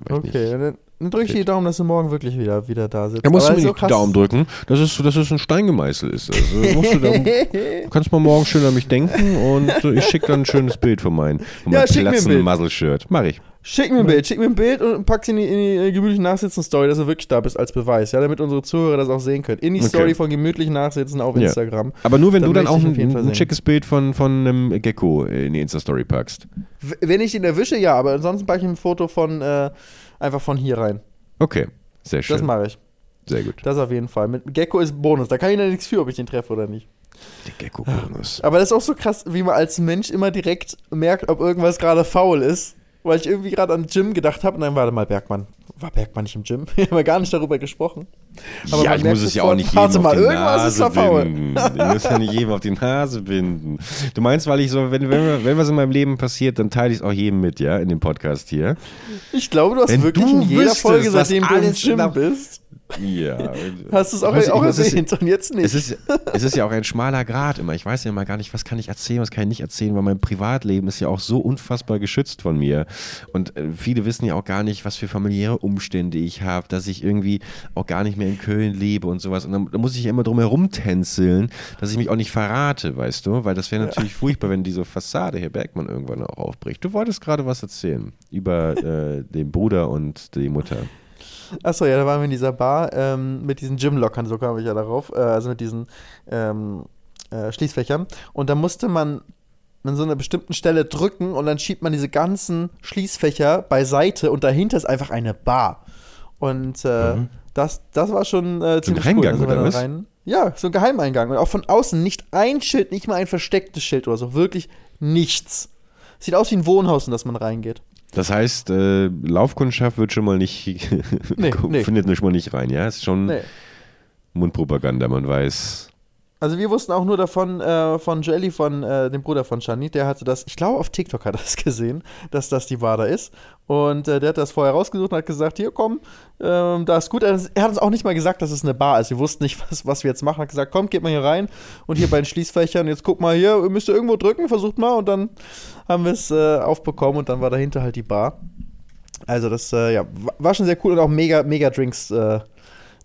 war okay, ich nicht, dann drücke ich dir die Daumen, dass du morgen wirklich wieder, wieder da sitzt. Da musst du mir nicht die Daumen drücken, dass es, dass es ein Stein gemeißelt ist. Also musst du, du kannst mal morgen schön an mich denken und ich schicke dann ein schönes Bild von meinem, von ja, platzenden Muzzle-Shirt. Mach ich. Schick mir ein Bild, schick mir ein Bild und pack sie in die, in die gemütlichen Nachsitzen-Story, dass du wirklich da bist als Beweis, ja, damit unsere Zuhörer das auch sehen können. In die okay. Story von gemütlichen Nachsitzen auf Instagram. Ja. Aber nur, wenn dann du dann auch ein, ein schickes Bild von, von einem Gecko in die Insta-Story packst. Wenn ich ihn erwische, ja, aber ansonsten packe ich ein Foto von, äh, einfach von hier rein. Okay, sehr schön. Das mache ich. Sehr gut. Das auf jeden Fall. Mit Gecko ist Bonus. Da kann ich ja nichts für, ob ich den treffe oder nicht. Der Gecko-Bonus. Aber das ist auch so krass, wie man als Mensch immer direkt merkt, ob irgendwas gerade faul ist weil ich irgendwie gerade an Gym gedacht habe. Nein, warte mal, Bergmann. War Bergmann nicht im Gym? Wir haben ja gar nicht darüber gesprochen. Aber ja, ich muss es ja auch nicht jedem Warte mal, irgendwas Nase ist binden. Ich muss ja nicht jedem auf die Nase binden. Du meinst, weil ich so, wenn, wenn, wenn was in meinem Leben passiert, dann teile ich es auch jedem mit, ja, in dem Podcast hier. Ich glaube, du hast wenn wirklich du in jeder wüsstest, Folge, seitdem du im Gym bist, ja. Hast du es auch, weiß, auch erwähnt und jetzt nicht? Es ist, es ist ja auch ein schmaler Grad immer. Ich weiß ja immer gar nicht, was kann ich erzählen, was kann ich nicht erzählen, weil mein Privatleben ist ja auch so unfassbar geschützt von mir. Und äh, viele wissen ja auch gar nicht, was für familiäre Umstände ich habe, dass ich irgendwie auch gar nicht mehr in Köln lebe und sowas. Und dann, dann muss ich immer drum herum tänzeln, dass ich mich auch nicht verrate, weißt du? Weil das wäre natürlich ja. furchtbar, wenn diese Fassade Herr Bergmann irgendwann auch aufbricht. Du wolltest gerade was erzählen über äh, den Bruder und die Mutter. Achso, ja, da waren wir in dieser Bar ähm, mit diesen Gym-Lockern, so kam ich ja darauf, äh, also mit diesen ähm, äh, Schließfächern. Und da musste man an so einer bestimmten Stelle drücken und dann schiebt man diese ganzen Schließfächer beiseite und dahinter ist einfach eine Bar. Und äh, mhm. Das, das war schon äh, ziemlich so ein Eingang, cool. oder was? Rein, ja, so ein Geheimeingang. Und auch von außen nicht ein Schild, nicht mal ein verstecktes Schild oder so. Wirklich nichts. Sieht aus wie ein Wohnhaus, in das man reingeht. Das heißt, äh, Laufkundschaft wird schon mal nicht, nee, nee. findet schon mal nicht rein, ja? Ist schon nee. Mundpropaganda, man weiß. Also wir wussten auch nur davon, äh, von Jelly, von äh, dem Bruder von Shani, der hatte das, ich glaube auf TikTok hat er das gesehen, dass das die Wada ist. Und äh, der hat das vorher rausgesucht und hat gesagt, hier komm, ähm, da ist gut. Er, hat uns auch nicht mal gesagt, dass es eine Bar ist. Wir wussten nicht, was, was wir jetzt machen. Er hat gesagt, komm, geht mal hier rein und hier bei den Schließfächern, jetzt guck mal hier, müsst ihr irgendwo drücken, versucht mal. Und dann haben wir es äh, aufbekommen und dann war dahinter halt die Bar. Also das, äh, ja, war schon sehr cool und auch mega, mega Drinks äh,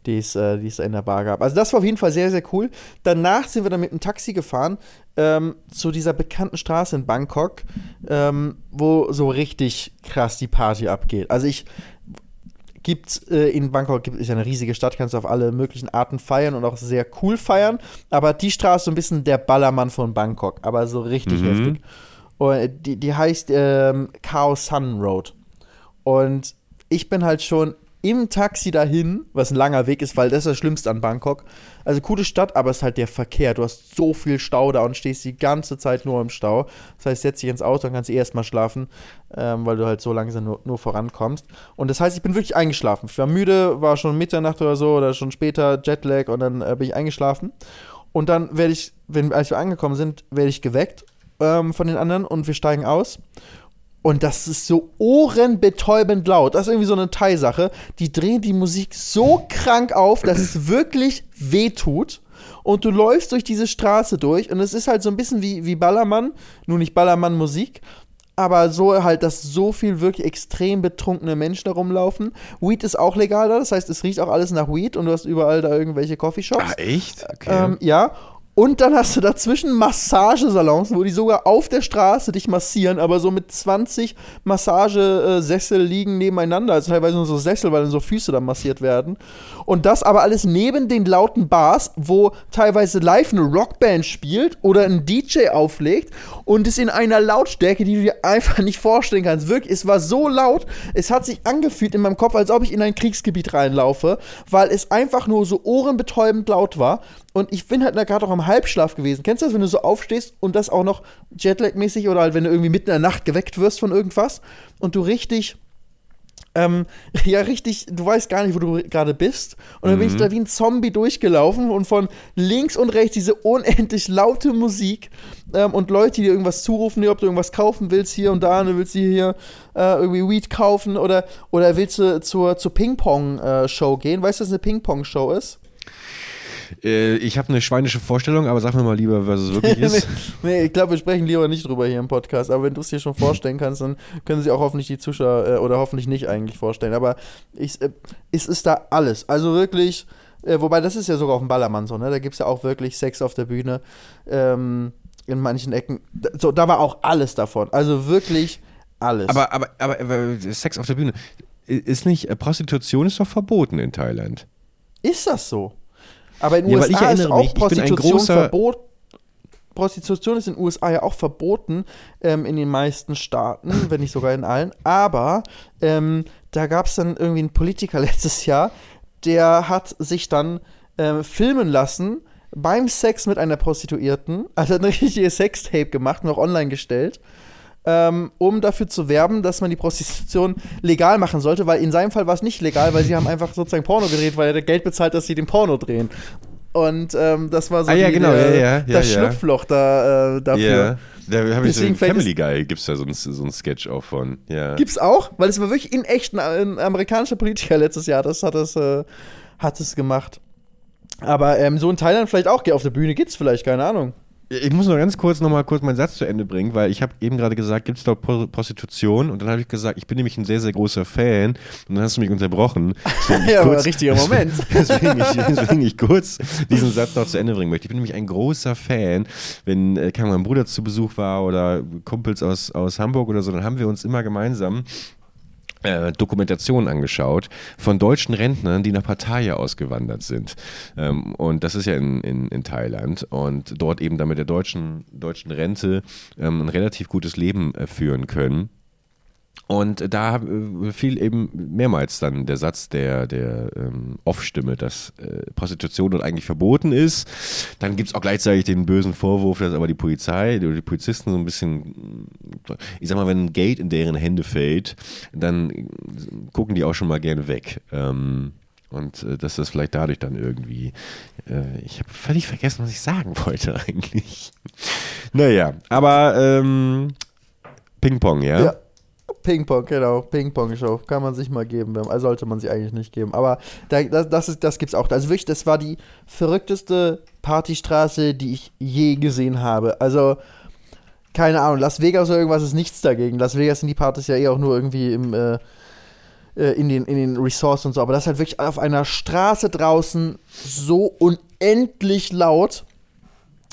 die es, äh, die es in der Bar gab. Also das war auf jeden Fall sehr, sehr cool. Danach sind wir dann mit einem Taxi gefahren ähm, zu dieser bekannten Straße in Bangkok, ähm, wo so richtig krass die Party abgeht. Also ich gibt äh, in Bangkok gibt, ist ja eine riesige Stadt, kannst du auf alle möglichen Arten feiern und auch sehr cool feiern. Aber die Straße ist so ein bisschen der Ballermann von Bangkok, aber so richtig Mhm. heftig. Und die, die heißt ähm, Khao Sun Road. Und ich bin halt schon im Taxi dahin, was ein langer Weg ist, weil das ist das Schlimmste an Bangkok. Also coole Stadt, aber es ist halt der Verkehr. Du hast so viel Stau da und stehst die ganze Zeit nur im Stau. Das heißt, setz dich ins Auto und kannst erstmal schlafen, ähm, weil du halt so langsam nur, nur vorankommst. Und das heißt, ich bin wirklich eingeschlafen. Ich war müde, war schon Mitternacht oder so oder schon später Jetlag und dann äh, bin ich eingeschlafen. Und dann werde ich, wenn, als wir angekommen sind, werde ich geweckt ähm, von den anderen und wir steigen aus. Und das ist so ohrenbetäubend laut. Das ist irgendwie so eine Thai-Sache. Die drehen die Musik so krank auf, dass es wirklich wehtut. Und du läufst durch diese Straße durch und es ist halt so ein bisschen wie, wie Ballermann. Nur nicht Ballermann-Musik. Aber so halt, dass so viel wirklich extrem betrunkene Menschen da rumlaufen. Weed ist auch legal da, das heißt, es riecht auch alles nach Weed und du hast überall da irgendwelche Coffeeshops. Ah, echt? Okay. Ähm, ja. Und dann hast du dazwischen Massagesalons, wo die sogar auf der Straße dich massieren, aber so mit 20 Massagesessel liegen nebeneinander. Also teilweise nur so Sessel, weil dann so Füße dann massiert werden. Und das aber alles neben den lauten Bars, wo teilweise live eine Rockband spielt oder ein DJ auflegt und es in einer Lautstärke, die du dir einfach nicht vorstellen kannst. Wirklich, es war so laut, es hat sich angefühlt in meinem Kopf, als ob ich in ein Kriegsgebiet reinlaufe, weil es einfach nur so ohrenbetäubend laut war. Und ich bin halt gerade auch im Halbschlaf gewesen. Kennst du das, wenn du so aufstehst und das auch noch Jetlag-mäßig oder halt, wenn du irgendwie mitten in der Nacht geweckt wirst von irgendwas und du richtig, ähm, ja, richtig, du weißt gar nicht, wo du gerade bist. Und dann bin ich da wie ein Zombie durchgelaufen und von links und rechts diese unendlich laute Musik ähm, und Leute, die dir irgendwas zurufen, dir, ob du irgendwas kaufen willst hier und da, und du willst dir hier äh, irgendwie Weed kaufen oder, oder willst du zur, zur Ping-Pong-Show gehen. Weißt du, was eine Ping-Pong-Show ist? Äh, ich habe eine schweinische Vorstellung, aber sag mir mal lieber, was es wirklich ist. nee, ich glaube, wir sprechen lieber nicht drüber hier im Podcast. Aber wenn du es dir schon vorstellen kannst, dann können sie auch hoffentlich die Zuschauer äh, oder hoffentlich nicht eigentlich vorstellen. Aber ich, äh, es ist da alles. Also wirklich, äh, wobei das ist ja sogar auf dem Ballermann so, ne? Da gibt es ja auch wirklich Sex auf der Bühne. Ähm, in manchen Ecken. Da, so, da war auch alles davon. Also wirklich alles. aber, aber, aber, aber Sex auf der Bühne. Ist nicht, äh, Prostitution ist doch verboten in Thailand. ist das so? Aber in den Ja, weil ich USA ist erinnere auch mich, Prostitution verboten. Prostitution ist in den USA ja auch verboten, ähm, in den meisten Staaten, wenn nicht sogar in allen. Aber ähm, da gab es dann irgendwie einen Politiker letztes Jahr, der hat sich dann ähm, filmen lassen beim Sex mit einer Prostituierten. Also hat ein richtiges Sextape gemacht und auch online gestellt. Ähm, um dafür zu werben, dass man die Prostitution legal machen sollte, weil in seinem Fall war es nicht legal, weil sie haben einfach sozusagen Porno gedreht, weil er Geld bezahlt, dass sie den Porno drehen. Und ähm, das war so Ah, ja, die, genau, der, ja, ja, das. Schlupfloch da, äh, dafür. Da habe ich so Deswegen es- Family Guy gibt es da so ein, so ein Sketch auch von. Ja. Gibt's auch, weil es war wirklich in echt ein, ein amerikanischer Politiker letztes Jahr, das hat es, äh, hat es gemacht. Aber ähm, so in Thailand vielleicht auch, auf der Bühne gibt's vielleicht, keine Ahnung. Ich muss noch ganz kurz noch mal kurz meinen Satz zu Ende bringen, weil ich habe eben gerade gesagt, gibt es dort Pro- Prostitution? Und dann habe ich gesagt, ich bin nämlich ein sehr, sehr großer Fan. Und dann hast du mich unterbrochen. Deswegen Ja, aber kurz- richtiger Moment. Deswegen ich, deswegen ich kurz diesen Satz noch zu Ende bringen möchte. Ich bin nämlich ein großer Fan, wenn äh, mein Bruder zu Besuch war oder Kumpels aus, aus Hamburg oder so, dann haben wir uns immer gemeinsam äh, Dokumentationen angeschaut von deutschen Rentnern, die nach Pattaya ausgewandert sind. Ähm, und das ist ja in, in, in Thailand. Und dort eben dann mit der deutschen, deutschen Rente ähm, ein relativ gutes Leben äh, führen können. Und da äh, fiel eben mehrmals dann der Satz der, der ähm, Off-Stimme, dass äh, Prostitution dort eigentlich verboten ist. Dann gibt es auch gleichzeitig den bösen Vorwurf, dass aber die Polizei oder die Polizisten so ein bisschen, ich sag mal, wenn ein Gate in deren Hände fällt, dann gucken die auch schon mal gerne weg. Ähm, und äh, dass das vielleicht dadurch dann irgendwie. Äh, ich habe völlig vergessen, was ich sagen wollte eigentlich. naja, aber ähm, Ping-Pong, ja? Ja. Ping-Pong, genau. Ping-Pong-Show. Kann man sich mal geben. Also sollte man sie eigentlich nicht geben. Aber da, das, das, ist, das gibt's auch. Also wirklich, das war die verrückteste Partystraße, die ich je gesehen habe. Also, keine Ahnung, Las Vegas oder irgendwas ist nichts dagegen. Las Vegas sind die Partys ja eh auch nur irgendwie im, äh, äh, in, den, in den Resorts und so. Aber das ist halt wirklich auf einer Straße draußen so unendlich laut.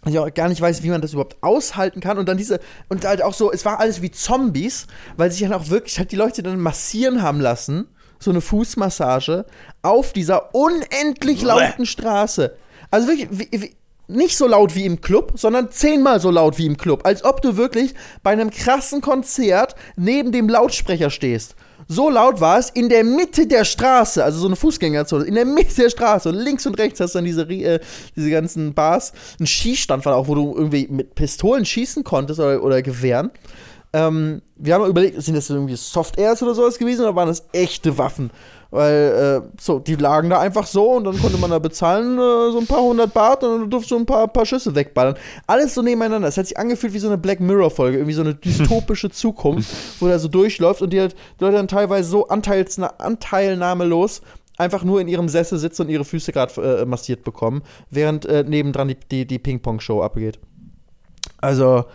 Ich auch gar nicht weiß, wie man das überhaupt aushalten kann. Und dann diese, und halt auch so, es war alles wie Zombies, weil sich dann auch wirklich halt die Leute dann massieren haben lassen. So eine Fußmassage auf dieser unendlich lauten Straße. Also wirklich, wie, wie, nicht so laut wie im Club, sondern zehnmal so laut wie im Club. Als ob du wirklich bei einem krassen Konzert neben dem Lautsprecher stehst. So laut war es in der Mitte der Straße, also so eine Fußgängerzone, in der Mitte der Straße. Und links und rechts hast du dann diese, äh, diese ganzen Bars. Ein Schießstand war auch, wo du irgendwie mit Pistolen schießen konntest oder, oder Gewehren. Ähm, wir haben überlegt, sind das irgendwie Soft Airs oder sowas gewesen oder waren das echte Waffen? Weil, äh, so, die lagen da einfach so und dann konnte man da bezahlen, äh, so ein paar hundert Baht und dann durfte so ein paar, paar Schüsse wegballern. Alles so nebeneinander. Es hat sich angefühlt wie so eine Black Mirror-Folge, irgendwie so eine dystopische Zukunft, wo der so durchläuft und die, halt, die Leute dann teilweise so anteilnahmelos einfach nur in ihrem Sessel sitzen und ihre Füße gerade äh, massiert bekommen, während äh, nebendran die, die, die Ping-Pong-Show abgeht. Also,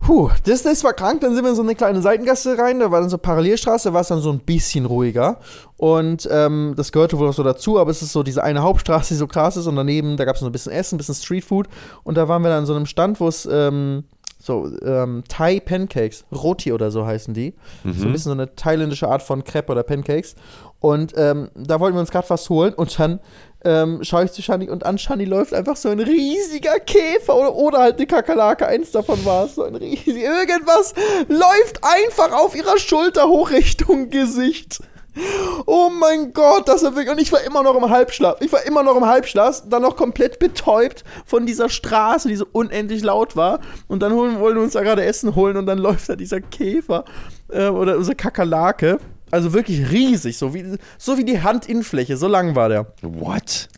Puh, das, das war krank. Dann sind wir in so eine kleine Seitengasse rein. Da war dann so Parallelstraße, da war es dann so ein bisschen ruhiger. Und ähm, das gehörte wohl noch so dazu, aber es ist so diese eine Hauptstraße, die so krass ist. Und daneben, da gab es so ein bisschen Essen, ein bisschen Streetfood. Und da waren wir dann in so einem Stand, wo es ähm, so ähm, Thai Pancakes, Roti oder so heißen die. Mhm. So ein bisschen so eine thailändische Art von Crepe oder Pancakes. Und ähm, da wollten wir uns gerade was holen und dann ähm, schaue ich zu Shani und an Shani läuft einfach so ein riesiger Käfer oder, oder halt eine Kakerlake, eins davon war es, so ein riesiger, irgendwas läuft einfach auf ihrer Schulter hoch Richtung Gesicht. Oh mein Gott, das war wirklich. Und ich war immer noch im Halbschlaf. Ich war immer noch im Halbschlaf, dann noch komplett betäubt von dieser Straße, die so unendlich laut war. Und dann holen, wollen wir uns da gerade Essen holen und dann läuft da dieser Käfer äh, oder unsere Kakerlake. Also wirklich riesig, so wie, so wie die Handinnenfläche, so lang war der. What?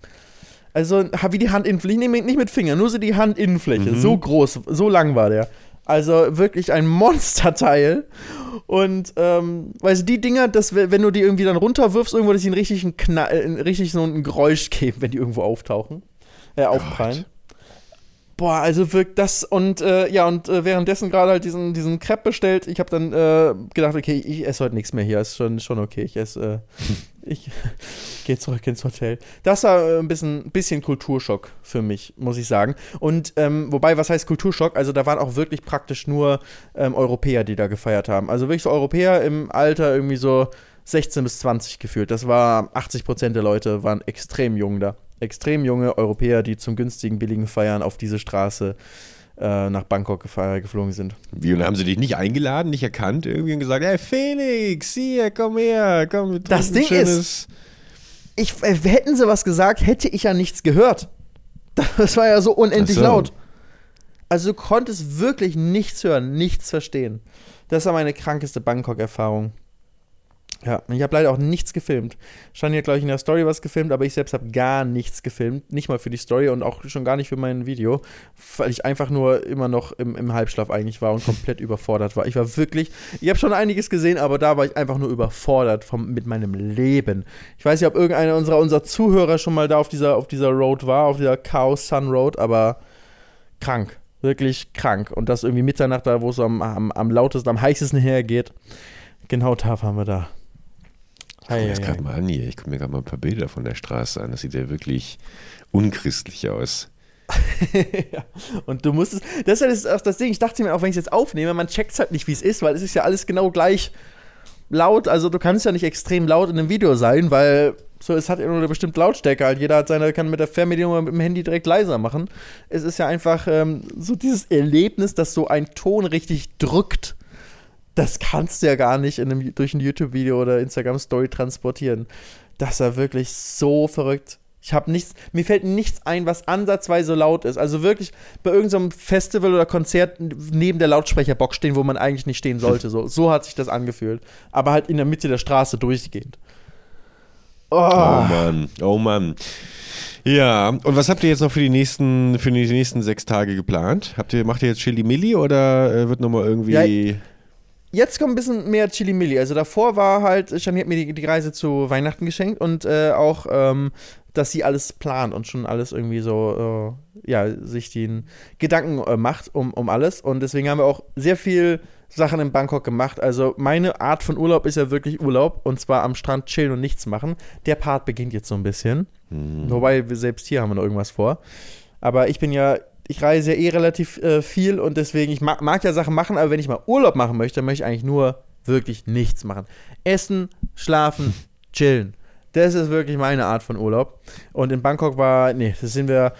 Also wie die Handinnenfläche, nicht mit Fingern, nur so die Handinnenfläche, mhm. so groß, so lang war der. Also wirklich ein Monsterteil. Und, ähm, weißt du, die Dinger, dass, wenn du die irgendwie dann runterwirfst, irgendwo, dass sie einen richtigen Knall, äh, richtig so ein Geräusch geben, wenn die irgendwo auftauchen, äh, aufprallen. Boah, also wirkt das und äh, ja, und äh, währenddessen gerade halt diesen, diesen Crepe bestellt. Ich habe dann äh, gedacht, okay, ich esse heute nichts mehr hier. Ist schon, schon okay. Ich esse, äh, ich gehe zurück ins Hotel. Das war äh, ein bisschen, bisschen Kulturschock für mich, muss ich sagen. Und ähm, wobei, was heißt Kulturschock? Also da waren auch wirklich praktisch nur ähm, Europäer, die da gefeiert haben. Also wirklich so Europäer im Alter irgendwie so 16 bis 20 gefühlt. Das war 80 Prozent der Leute waren extrem jung da extrem junge Europäer, die zum günstigen, billigen Feiern auf diese Straße äh, nach Bangkok geflogen sind. Wie, und haben sie dich nicht eingeladen, nicht erkannt irgendwie und gesagt, hey Felix, hier, komm her, komm, wir Das Ding ist, ich, äh, hätten sie was gesagt, hätte ich ja nichts gehört. Das war ja so unendlich so. laut. Also du konntest wirklich nichts hören, nichts verstehen. Das war meine krankeste Bangkok-Erfahrung. Ja, ich habe leider auch nichts gefilmt. Shani hat, glaube ich, in der Story was gefilmt, aber ich selbst habe gar nichts gefilmt. Nicht mal für die Story und auch schon gar nicht für mein Video, weil ich einfach nur immer noch im, im Halbschlaf eigentlich war und komplett überfordert war. Ich war wirklich, ich habe schon einiges gesehen, aber da war ich einfach nur überfordert vom, mit meinem Leben. Ich weiß nicht, ob irgendeiner unserer, unserer Zuhörer schon mal da auf dieser, auf dieser Road war, auf dieser Chaos Sun Road, aber krank. Wirklich krank. Und das irgendwie Mitternacht da, wo es am, am, am lautesten, am heißesten hergeht. Genau da waren wir da. Ich gucke mir das gerade mal an hier. Ich gucke mir gerade mal ein paar Bilder von der Straße an. Das sieht ja wirklich unchristlich aus. ja. Und du musst es. Das ist halt das Ding. Ich dachte mir auch, wenn ich es jetzt aufnehme, man checkt es halt nicht, wie es ist, weil es ist ja alles genau gleich laut. Also du kannst ja nicht extrem laut in einem Video sein, weil so es hat ja nur eine bestimmte Lautstärke. Halt. Jeder hat seine, kann mit der Fernbedienung oder mit dem Handy direkt leiser machen. Es ist ja einfach ähm, so dieses Erlebnis, dass so ein Ton richtig drückt das kannst du ja gar nicht in einem, durch ein YouTube-Video oder Instagram-Story transportieren. Das war wirklich so verrückt. Ich habe nichts, mir fällt nichts ein, was ansatzweise laut ist. Also wirklich bei irgendeinem Festival oder Konzert neben der Lautsprecherbox stehen, wo man eigentlich nicht stehen sollte. So, so hat sich das angefühlt. Aber halt in der Mitte der Straße durchgehend. Oh, oh Mann, oh Mann. Ja, und was habt ihr jetzt noch für die nächsten, für die nächsten sechs Tage geplant? Habt ihr, macht ihr jetzt Chili Milli oder äh, wird nochmal irgendwie. Ja, jetzt kommt ein bisschen mehr Chili Milli. Also davor war halt, Shani hat mir die, die Reise zu Weihnachten geschenkt und äh, auch, ähm, dass sie alles plant und schon alles irgendwie so, äh, ja, sich den Gedanken äh, macht um, um alles. Und deswegen haben wir auch sehr viel Sachen in Bangkok gemacht. Also meine Art von Urlaub ist ja wirklich Urlaub und zwar am Strand chillen und nichts machen. Der Part beginnt jetzt so ein bisschen. Mhm. Wobei wir selbst hier haben wir noch irgendwas vor. Aber ich bin ja, ich reise ja eh relativ äh, viel und deswegen, ich mag, mag ja Sachen machen, aber wenn ich mal Urlaub machen möchte, dann möchte ich eigentlich nur wirklich nichts machen. Essen, schlafen, chillen. Das ist wirklich meine Art von Urlaub. Und in Bangkok war, nee, das sind wir,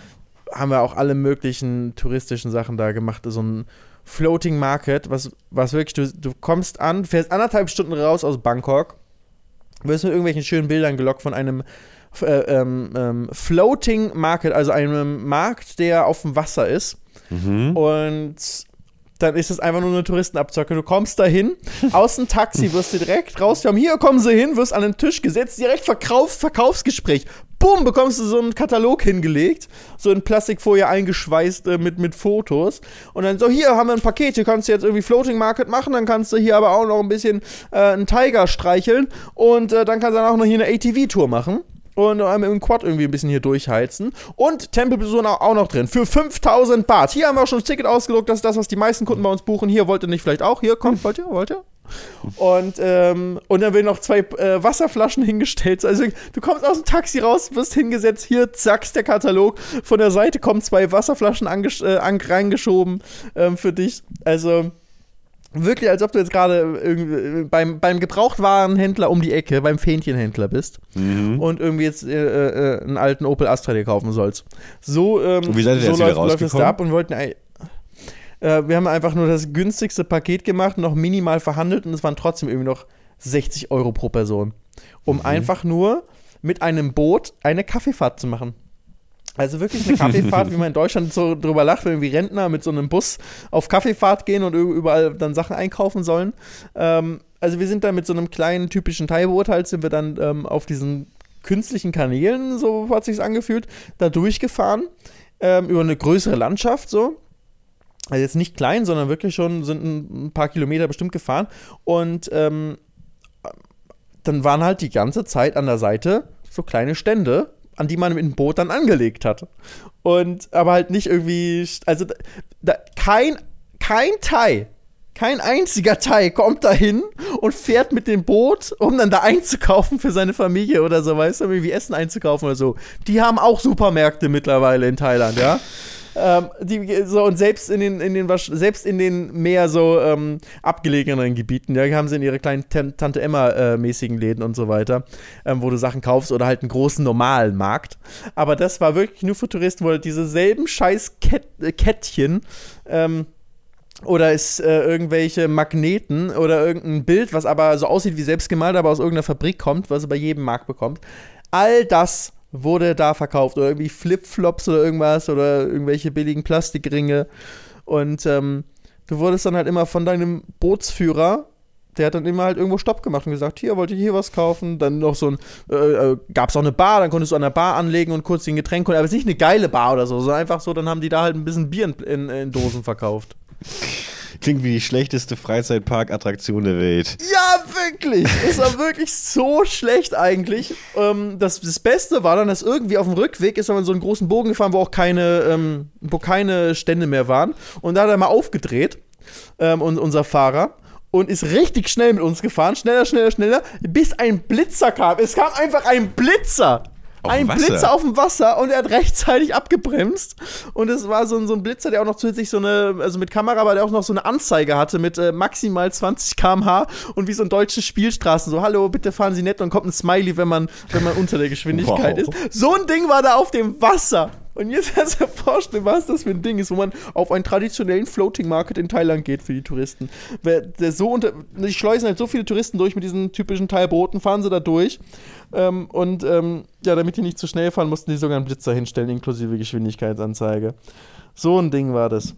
haben wir auch alle möglichen touristischen Sachen da gemacht. So ein Floating Market, was, was wirklich, du, du kommst an, fährst anderthalb Stunden raus aus Bangkok, wirst mit irgendwelchen schönen Bildern gelockt von einem ähm, ähm, Floating Market, also einem Markt, der auf dem Wasser ist. Mhm. Und dann ist es einfach nur eine Touristenabzocke. Du kommst dahin, aus dem Taxi wirst du direkt raus. haben hier kommen sie hin, wirst an den Tisch gesetzt, direkt Verkauf, Verkaufsgespräch. Bumm, bekommst du so einen Katalog hingelegt, so in Plastikfolie eingeschweißt äh, mit, mit Fotos. Und dann so, hier haben wir ein Paket, hier kannst du jetzt irgendwie Floating Market machen, dann kannst du hier aber auch noch ein bisschen äh, einen Tiger streicheln und äh, dann kannst du dann auch noch hier eine ATV-Tour machen und äh, mit dem Quad irgendwie ein bisschen hier durchheizen. Und Tempelbesuch auch noch drin. Für 5000 Baht. Hier haben wir auch schon das Ticket ausgedruckt. Das ist das, was die meisten Kunden bei uns buchen. Hier wollt ihr nicht vielleicht auch. Hier, kommt, wollt ihr, wollt ihr? Und, ähm, und dann werden noch zwei äh, Wasserflaschen hingestellt. Also du kommst aus dem Taxi raus, wirst hingesetzt, hier, zack, der Katalog. Von der Seite kommen zwei Wasserflaschen äh, reingeschoben ähm, für dich. Also wirklich, als ob du jetzt gerade irgendwie beim, beim Gebrauchtwarenhändler um die Ecke, beim Fähnchenhändler bist Mhm. und irgendwie jetzt äh, äh, einen alten Opel Astra dir kaufen sollst. So, ähm, Und wie seid ihr so jetzt läuft, läuft es rausgekommen? da ab und wollten äh, wir haben einfach nur das günstigste Paket gemacht, noch minimal verhandelt und es waren trotzdem irgendwie noch 60 Euro pro Person. Um Mhm. einfach nur mit einem Boot eine Kaffeefahrt zu machen. Also wirklich eine Kaffeefahrt, wie man in Deutschland so drüber lacht, wenn irgendwie Rentner mit so einem Bus auf Kaffeefahrt gehen und überall dann Sachen einkaufen sollen. Ähm, also wir sind da mit so einem kleinen typischen Teilboot halt, sind wir dann ähm, auf diesen künstlichen Kanälen, so hat sich's angefühlt, da durchgefahren, ähm, über eine größere Landschaft so. Also jetzt nicht klein, sondern wirklich schon sind ein, ein paar Kilometer bestimmt gefahren. Und ähm, dann waren halt die ganze Zeit an der Seite so kleine Stände, an die man mit dem Boot dann angelegt hat. Und aber halt nicht irgendwie, also da, da, kein, kein Thai, kein einziger Thai kommt dahin und fährt mit dem Boot, um dann da einzukaufen für seine Familie oder so, weißt du, irgendwie Essen einzukaufen oder so. Die haben auch Supermärkte mittlerweile in Thailand, ja. Ähm, die, so, und selbst in den, in den, selbst in den mehr so ähm, abgelegeneren Gebieten, ja, haben sie in ihre kleinen Tan- Tante Emma-mäßigen Läden und so weiter, ähm, wo du Sachen kaufst oder halt einen großen normalen Markt. Aber das war wirklich nur für Touristen, wo halt diese selben scheiß Kett, äh, Kettchen ähm, oder ist äh, irgendwelche Magneten oder irgendein Bild, was aber so aussieht wie selbstgemalt, aber aus irgendeiner Fabrik kommt, was du bei jedem Markt bekommst. All das wurde da verkauft oder irgendwie Flipflops oder irgendwas oder irgendwelche billigen Plastikringe und ähm, du wurdest dann halt immer von deinem Bootsführer der hat dann immer halt irgendwo Stopp gemacht und gesagt, hier, wollt ihr hier was kaufen? Dann noch so ein, äh, äh, gab es auch eine Bar, dann konntest du an der Bar anlegen und kurz den Getränk holen. Aber es ist nicht eine geile Bar oder so, sondern einfach so, dann haben die da halt ein bisschen Bier in, in, in Dosen verkauft. Klingt wie die schlechteste Freizeitpark-Attraktion der Welt. Ja, wirklich. Es war wirklich so schlecht eigentlich. Ähm, das, das Beste war dann, dass irgendwie auf dem Rückweg ist man so einen großen Bogen gefahren, wo auch keine, ähm, wo keine Stände mehr waren. Und da hat er mal aufgedreht, ähm, und, unser Fahrer. Und ist richtig schnell mit uns gefahren. Schneller, schneller, schneller. Bis ein Blitzer kam. Es kam einfach ein Blitzer. Auf ein Wasser? Blitzer auf dem Wasser und er hat rechtzeitig abgebremst. Und es war so ein, so ein Blitzer, der auch noch zusätzlich so eine, also mit Kamera, aber der auch noch so eine Anzeige hatte mit äh, maximal 20 km/h und wie so ein deutsches Spielstraßen. So, hallo, bitte fahren Sie nett und kommt ein Smiley, wenn man, wenn man unter der Geschwindigkeit Wow. ist. So ein Ding war da auf dem Wasser. Und jetzt kannst du vorstellen, was das für ein Ding ist, wo man auf einen traditionellen Floating Market in Thailand geht für die Touristen. Wer, der so unter, die schleusen halt so viele Touristen durch mit diesen typischen Teilbooten, fahren sie da durch. Ähm, und ähm, ja, damit die nicht zu schnell fahren, mussten die sogar einen Blitzer hinstellen, inklusive Geschwindigkeitsanzeige. So ein Ding war das.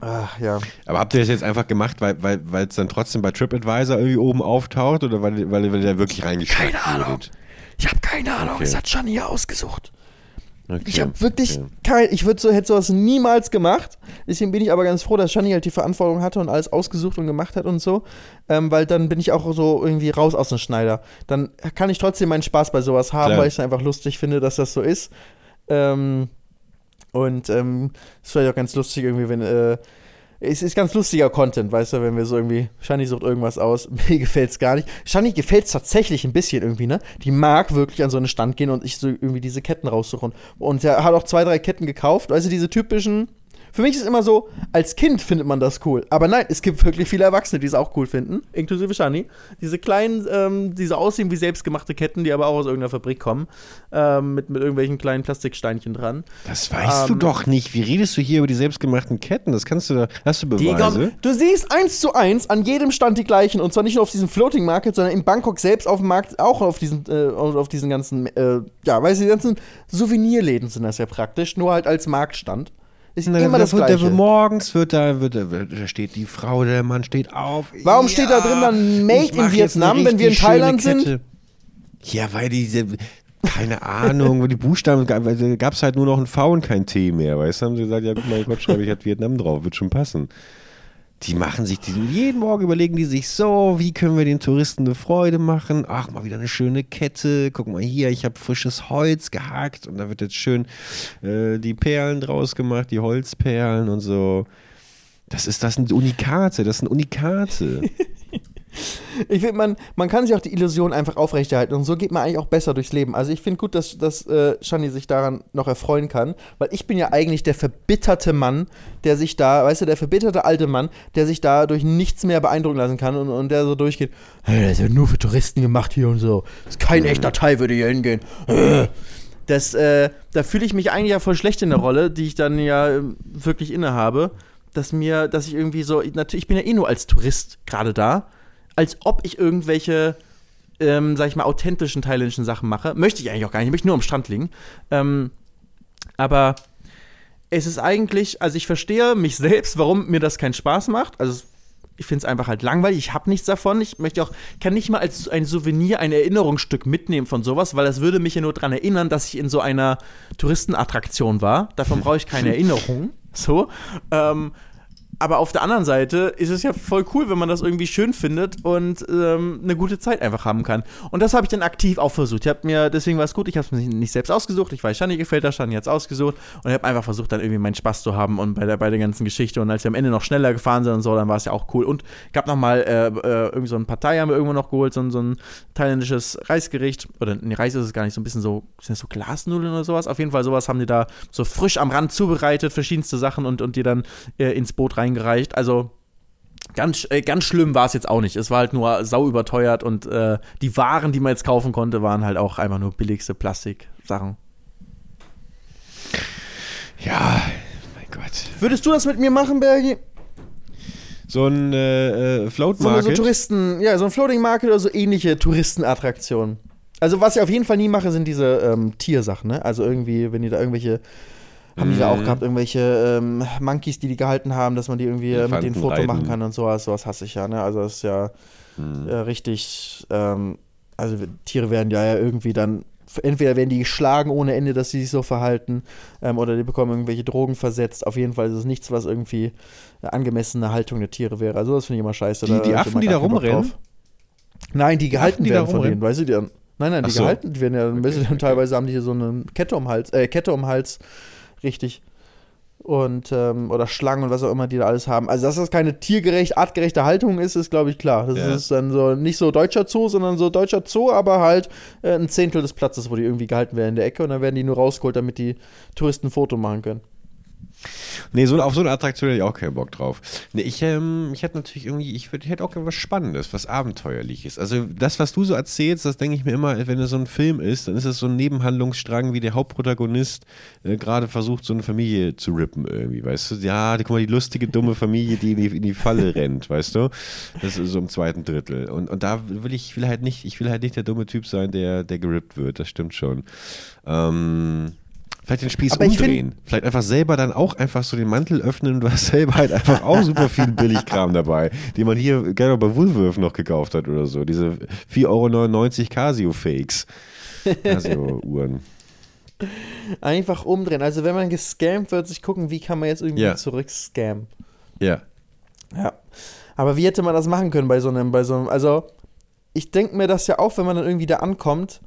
Ach, ja. Aber habt ihr das jetzt einfach gemacht, weil es weil, dann trotzdem bei TripAdvisor irgendwie oben auftaucht oder weil, weil, weil ihr da wirklich reingeschickt Keine Ahnung. wurdet? Ich habe keine Ahnung, Okay. es hat Shani ausgesucht. Okay. Ich habe wirklich Okay. kein, ich würde so, hätte sowas niemals gemacht. Deswegen bin ich aber ganz froh, dass Shani halt die Verantwortung hatte und alles ausgesucht und gemacht hat und so. Ähm, weil dann bin ich auch so irgendwie raus aus dem Schneider. Dann kann ich trotzdem meinen Spaß bei sowas haben, Klar. weil ich es einfach lustig finde, dass das so ist. Ähm, und ähm, es ist vielleicht auch ganz lustig irgendwie, wenn, äh, es ist ganz lustiger Content, weißt du, wenn wir so irgendwie, Shani sucht irgendwas aus, mir gefällt's gar nicht. Shani gefällt's tatsächlich ein bisschen irgendwie, ne? Die mag wirklich an so einen Stand gehen und ich so irgendwie diese Ketten raussuchen. Und er hat auch zwei, drei Ketten gekauft, weißt du, diese typischen für mich ist es immer so, als Kind findet man das cool. Aber nein, es gibt wirklich viele Erwachsene, die es auch cool finden, inklusive Shani. Diese kleinen, ähm, diese aussehen wie selbstgemachte Ketten, die aber auch aus irgendeiner Fabrik kommen, ähm, mit, mit irgendwelchen kleinen Plastiksteinchen dran. Das weißt ähm, du doch nicht. Wie redest du hier über die selbstgemachten Ketten? Das kannst du da, hast du Beweise? Die, du siehst eins zu eins an jedem Stand die gleichen. Und zwar nicht nur auf diesem Floating Market, sondern in Bangkok selbst auf dem Markt auch auf diesen, äh, auf diesen ganzen, äh, ja, weißt du, die ganzen Souvenirläden sind das ja praktisch, nur halt als Marktstand. Ist Na, immer das Gleiche. Der, morgens wird da, wird, da steht die Frau, der Mann steht auf. Warum ja, steht da drin dann Made in Vietnam, wenn wir in Thailand sind? Ja, weil diese, keine Ahnung, die Buchstaben, gab es halt nur noch ein V und kein T mehr, weißt du? Haben sie gesagt, ja, guck mal, Gott, schreibe ich halt Vietnam drauf, wird schon passen die machen sich, die, jeden Morgen überlegen die sich so, wie können wir den Touristen eine Freude machen? Ach, mal wieder eine schöne Kette. Guck mal hier, ich habe frisches Holz gehackt und da wird jetzt schön äh, die Perlen draus gemacht, die Holzperlen und so. Das ist das sind Unikate, das sind Unikate. Ich finde, man, man kann sich auch die Illusion einfach aufrechterhalten und so geht man eigentlich auch besser durchs Leben. Also ich finde gut, dass, dass äh, Shani sich daran noch erfreuen kann, weil ich bin ja eigentlich der verbitterte Mann, der sich da, weißt du, der verbitterte alte Mann, der sich da durch nichts mehr beeindrucken lassen kann und, und der so durchgeht, hey, das ist ja nur für Touristen gemacht hier und so. Das ist kein echter Teil, würde hier hingehen. Das, äh, da fühle ich mich eigentlich ja voll schlecht in der Rolle, die ich dann ja äh, wirklich innehabe, dass mir, dass ich irgendwie so, natürlich, ich bin ja eh nur als Tourist gerade da als ob ich irgendwelche, ähm, sag ich mal, authentischen thailändischen Sachen mache. Möchte ich eigentlich auch gar nicht, ich möchte nur am Strand liegen. Ähm, aber es ist eigentlich, also ich verstehe mich selbst, warum mir das keinen Spaß macht. Also ich finde es einfach halt langweilig, ich habe nichts davon. Ich möchte auch, kann nicht mal als ein Souvenir ein Erinnerungsstück mitnehmen von sowas, weil das würde mich ja nur daran erinnern, dass ich in so einer Touristenattraktion war. Davon brauche ich keine Erinnerung. So. Ähm, aber auf der anderen Seite ist es ja voll cool, wenn man das irgendwie schön findet und ähm, eine gute Zeit einfach haben kann. Und das habe ich dann aktiv auch versucht. Ich habe mir, deswegen war es gut, ich habe es mir nicht selbst ausgesucht. Ich weiß, Shani gefällt das, Shani hat es ausgesucht. Und ich habe einfach versucht, dann irgendwie meinen Spaß zu haben und bei der, bei der ganzen Geschichte. Und als wir am Ende noch schneller gefahren sind und so, dann war es ja auch cool. Und gab nochmal äh, äh, irgendwie so ein Partei haben wir irgendwo noch geholt, so, so ein thailändisches Reisgericht. Oder nee, Reis ist es gar nicht, so ein bisschen so, sind das so Glasnudeln oder sowas? Auf jeden Fall sowas haben die da so frisch am Rand zubereitet, verschiedenste Sachen und, und die dann äh, ins Boot rein eingereicht. Also ganz, äh, ganz schlimm war es jetzt auch nicht. Es war halt nur sau überteuert und äh, die Waren, die man jetzt kaufen konnte, waren halt auch einfach nur billigste Plastiksachen. Ja, mein Gott. Würdest du das mit mir machen, Bergi? So ein äh, äh Float Market? So, so Touristen, ja, so ein Floating Market oder so ähnliche Touristenattraktionen. Also was ich auf jeden Fall nie mache, sind diese ähm, Tiersachen, ne? Also irgendwie, wenn ihr da irgendwelche haben die da auch mhm. gehabt, irgendwelche ähm, Monkeys, die die gehalten haben, dass man die irgendwie äh, mit denen Foto reiten. machen kann und sowas. Sowas hasse ich ja, ne? Also das ist ja mhm. äh, richtig, ähm, also Tiere werden ja irgendwie dann, entweder werden die geschlagen ohne Ende, dass sie sich so verhalten, ähm, oder die bekommen irgendwelche Drogen versetzt. Auf jeden Fall ist es nichts, was irgendwie eine angemessene Haltung der Tiere wäre. Also das finde ich immer scheiße. Die, die Affen, die da rumrennen? Nein, die gehalten die werden von denen, weißt du, die Nein, nein, die so. gehalten die werden ja, okay. teilweise haben die hier so eine Kette um Hals, äh, Kette um Hals, richtig. Und, ähm, oder Schlangen und was auch immer die da alles haben. Also, dass das keine tiergerecht, artgerechte Haltung ist, ist, glaube ich, klar. Das ja. ist dann so nicht so deutscher Zoo, sondern so deutscher Zoo, aber halt äh, ein Zehntel des Platzes, wo die irgendwie gehalten werden in der Ecke und dann werden die nur rausgeholt, damit die Touristen ein Foto machen können. Nee, so, auf so eine Attraktion hätte ich auch keinen Bock drauf. Nee, ich, ähm, ich hätte natürlich irgendwie, ich, würd, ich hätte auch was Spannendes, was Abenteuerliches. Also das, was du so erzählst, das denke ich mir immer, wenn es so ein Film ist, dann ist es so ein Nebenhandlungsstrang, wie der Hauptprotagonist äh, gerade versucht, so eine Familie zu rippen irgendwie, weißt du? Ja, guck mal, die lustige, dumme Familie, die in die, in die Falle rennt, weißt du? Das ist so im zweiten Drittel. Und, und da will ich will halt nicht, ich will halt nicht der dumme Typ sein, der, der gerippt wird, das stimmt schon. Ähm, Vielleicht den Spieß Aber umdrehen. Vielleicht einfach selber dann auch einfach so den Mantel öffnen und du hast selber halt einfach auch super viel Billigkram dabei, den man hier gerne bei Woolworth noch gekauft hat oder so. Diese 4,99 Euro Casio-Fakes. Casio-Uhren. Einfach umdrehen. Also wenn man gescammt wird, sich gucken, wie kann man jetzt irgendwie ja. zurückscammen. Ja. Ja. Aber wie hätte man das machen können bei so einem, bei so einem, also ich denke mir das ja auch, wenn man dann irgendwie da ankommt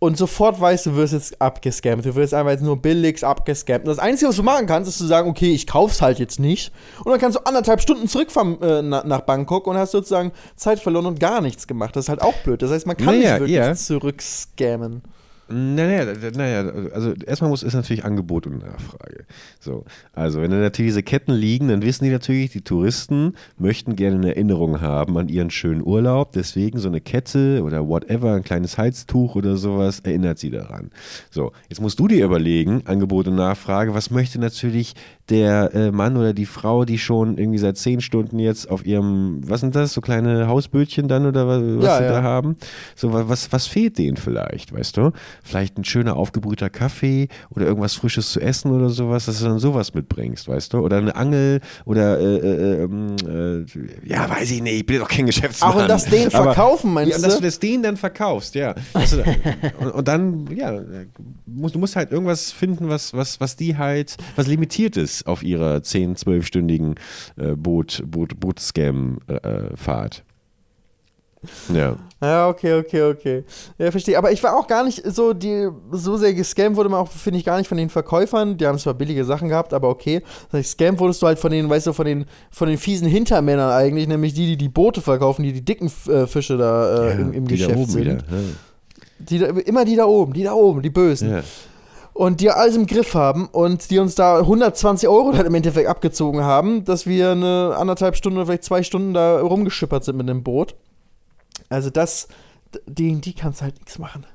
und sofort weißt du, du wirst jetzt abgescampt. Du wirst einfach jetzt nur billig abgescampt. Und das Einzige, was du machen kannst, ist zu sagen, okay, ich kauf's halt jetzt nicht. Und dann kannst du anderthalb Stunden zurückfahren äh, na, nach Bangkok und hast sozusagen Zeit verloren und gar nichts gemacht. Das ist halt auch blöd. Das heißt, man kann Naja, nicht wirklich ja. zurückscammen. Naja, naja, also erstmal muss ist natürlich Angebot und Nachfrage. So, also wenn da natürlich diese Ketten liegen, dann wissen die natürlich, die Touristen möchten gerne eine Erinnerung haben an ihren schönen Urlaub. Deswegen so eine Kette oder whatever, ein kleines Halstuch oder sowas erinnert sie daran. So, jetzt musst du dir überlegen, Angebot und Nachfrage, was möchte natürlich der äh, Mann oder die Frau, die schon irgendwie seit zehn Stunden jetzt auf ihrem, was sind das, so kleine Hausbötchen dann oder was, was Ja, sie ja. da haben? So, wa- was, was fehlt denen vielleicht, weißt du? Vielleicht ein schöner aufgebrühter Kaffee oder irgendwas Frisches zu essen oder sowas, dass du dann sowas mitbringst, weißt du? Oder eine Angel oder, äh, äh, ähm, äh, ja, weiß ich nicht, ich bin doch kein Geschäftsmann. Ach, und das denen Aber- verkaufen, meinst ja, und dass du? du das denen dann verkaufst, ja. Du, und, und dann, ja, musst, du musst halt irgendwas finden, was, was, was die halt, was limitiert ist auf ihrer 10-, 12-stündigen äh, Boot, Boot, Boot-Scam-Fahrt. ja. Ja, okay, okay, okay. Ja, verstehe. Aber ich war auch gar nicht so, die, so sehr gescammt wurde man auch, finde ich, gar nicht von den Verkäufern. Die haben zwar billige Sachen gehabt, aber okay. Das heißt, scammt wurdest du halt von den, weißt du, von den, von den fiesen Hintermännern eigentlich, nämlich die, die die Boote verkaufen, die die dicken äh, Fische da äh, im, im die Geschäft sind. wieder. Die da, immer die da oben, die da oben, die Bösen. Ja. Und die alles im Griff haben und die uns da 120 Euro halt im Endeffekt abgezogen haben, dass wir eine anderthalb Stunden oder vielleicht zwei Stunden da rumgeschippert sind mit dem Boot. Also das, die, die kannst halt nichts machen.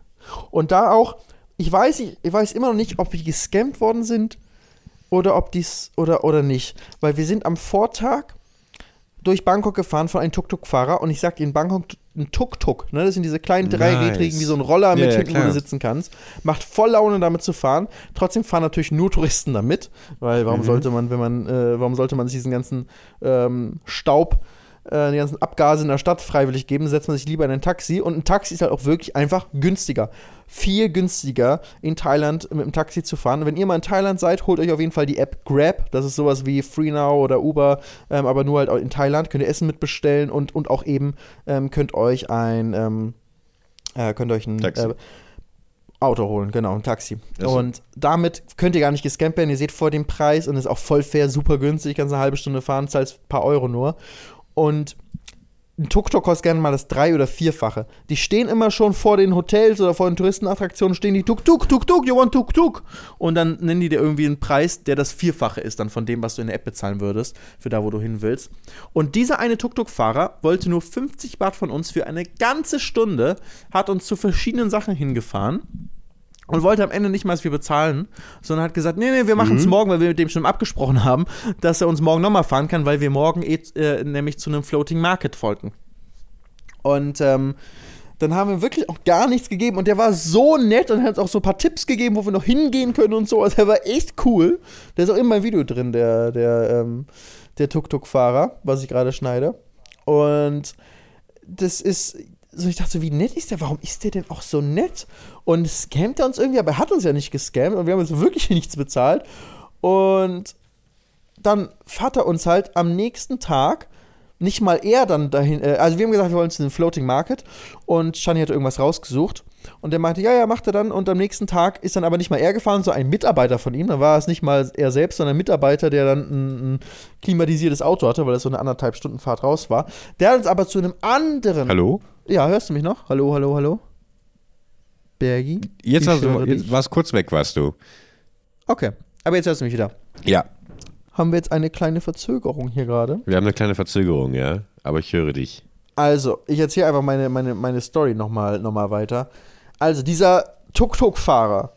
Und da auch, ich weiß, ich, ich weiß immer noch nicht, ob wir gescammt worden sind oder ob dies oder oder nicht. Weil wir sind am Vortag durch Bangkok gefahren von einem Tuk-Tuk-Fahrer und ich sag dir, in Bangkok ein Tuk-Tuk, ne, das sind diese kleinen dreirädrigen, Nice. wie so ein Roller mit ja, hinten, wo klar. du sitzen kannst. Macht voll Laune damit zu fahren. Trotzdem fahren natürlich nur Touristen damit, weil warum Mhm. sollte man, wenn man, äh, warum sollte man sich diesen ganzen ähm, Staub äh, die ganzen Abgase in der Stadt freiwillig geben, setzt man sich lieber in ein Taxi. Und ein Taxi ist halt auch wirklich einfach günstiger. Viel günstiger in Thailand mit dem Taxi zu fahren. Wenn ihr mal in Thailand seid, holt euch auf jeden Fall die App Grab. Das ist sowas wie FreeNow oder Uber, ähm, aber nur halt in Thailand. Könnt ihr Essen mitbestellen und, und auch eben ähm, könnt euch ein ähm, äh, könnt euch ein. Äh, Auto holen, genau, ein Taxi. Ach so. Und damit könnt ihr gar nicht gescampt werden. Ihr seht vor dem Preis und ist auch voll fair, super günstig. Kannst eine halbe Stunde fahren, zahlst ein paar Euro nur. Und ein Tuk-Tuk kostet gerne mal das drei- oder vierfache. Die stehen immer schon vor den Hotels oder vor den Touristenattraktionen, stehen die Tuk-Tuk, Tuk-Tuk, you want Tuk-Tuk. Und dann nennen die dir irgendwie einen Preis, der das Vierfache ist dann von dem, was du in der App bezahlen würdest, für da, wo du hin willst. Und dieser eine Tuk-Tuk-Fahrer wollte nur 50 Baht von uns für eine ganze Stunde, hat uns zu verschiedenen Sachen hingefahren und wollte am Ende nicht mal, dass wir bezahlen, sondern hat gesagt, nee, nee, wir machen es morgen, weil wir mit dem schon abgesprochen haben, dass er uns morgen nochmal fahren kann, weil wir morgen eh, äh, nämlich zu einem Floating Market folgen. Und ähm, dann haben wir wirklich auch gar nichts gegeben und der war so nett und hat uns auch so ein paar Tipps gegeben, wo wir noch hingehen können und so. Also er war echt cool. Der ist auch in meinem Video drin, der, der, ähm, der Tuk-Tuk-Fahrer, was ich gerade schneide. Und das ist, so ich dachte so, wie nett ist der? Warum ist der denn auch so nett? Und scammt er uns irgendwie, aber er hat uns ja nicht gescammt und wir haben jetzt wirklich nichts bezahlt. Und dann fährt er uns halt am nächsten Tag nicht mal er dann dahin, äh, also wir haben gesagt, wir wollen zu einem Floating Market und Shani hat irgendwas rausgesucht und der meinte, ja, ja, macht er dann und am nächsten Tag ist dann aber nicht mal er gefahren, sondern ein Mitarbeiter von ihm, dann war es nicht mal er selbst, sondern ein Mitarbeiter, der dann ein, ein klimatisiertes Auto hatte, weil das so eine anderthalb Stunden Fahrt raus war. Der hat uns aber zu einem anderen Hallo? ja, hörst du mich noch? Hallo, hallo, hallo? Bergi? Jetzt, Ich warst du, jetzt warst kurz weg, warst du. Okay, aber jetzt hörst du mich wieder. Ja, Haben wir jetzt eine kleine Verzögerung hier gerade? wir haben eine kleine Verzögerung, ja. Aber ich höre dich. Also, ich erzähle einfach meine, meine, meine Story nochmal noch mal weiter. Also, dieser Tuk-Tuk-Fahrer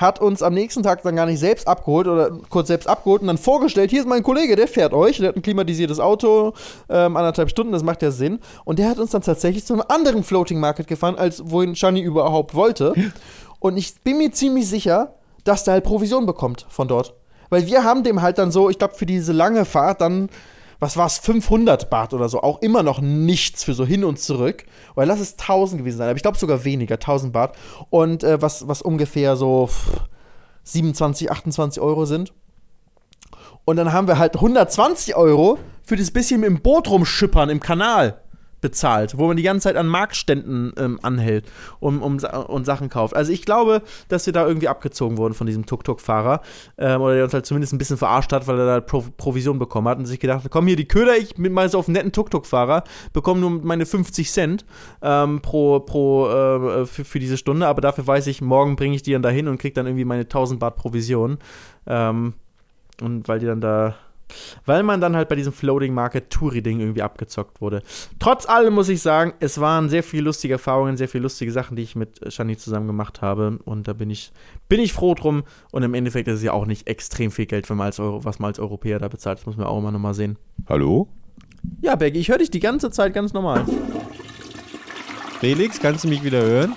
hat uns am nächsten Tag dann gar nicht selbst abgeholt oder kurz selbst abgeholt und dann vorgestellt, hier ist mein Kollege, der fährt euch, der hat ein klimatisiertes Auto, ähm, anderthalb Stunden, das macht ja Sinn. Und der hat uns dann tatsächlich zu einem anderen Floating Market gefahren, als wohin Shani überhaupt wollte. Und ich bin mir ziemlich sicher, dass der halt Provision bekommt von dort. Weil wir haben dem halt dann so, ich glaube, für diese lange Fahrt dann, was war's, 500 Baht oder so, auch immer noch nichts für so hin und zurück. Oder lass es 1000 gewesen sein, aber ich glaube sogar weniger, 1000 Baht. Und äh, was, was ungefähr so pff, 27, 28 Euro sind. Und dann haben wir halt 120 Euro für das bisschen im Boot rumschippern im Kanal bezahlt, wo man die ganze Zeit an Marktständen ähm, anhält um, um, und Sachen kauft. Also ich glaube, dass wir da irgendwie abgezogen wurden von diesem Tuk-Tuk-Fahrer ähm, oder der uns halt zumindest ein bisschen verarscht hat, weil er da Pro Provision bekommen hat und sich gedacht hat, komm hier die Köder, ich bin mal so auf netten Tuk-Tuk-Fahrer, bekomme nur meine 50 Cent ähm, pro, pro äh, für, für diese Stunde, aber dafür weiß ich, morgen bringe ich die dann dahin und kriege dann irgendwie meine 1000 Baht Provision. Ähm, und weil die dann da weil man dann halt bei diesem Floating Market Touri-Ding irgendwie abgezockt wurde. Trotz allem muss ich sagen, es waren sehr viele lustige Erfahrungen, sehr viele lustige Sachen, die ich mit Shani zusammen gemacht habe. Und da bin ich, bin ich froh drum. Und im Endeffekt ist es ja auch nicht extrem viel Geld, wenn man als Euro, was man als Europäer da bezahlt. Das muss man auch immer nochmal sehen. Hallo? Ja, Becky, ich höre dich die ganze Zeit ganz normal. Felix, kannst du mich wieder hören?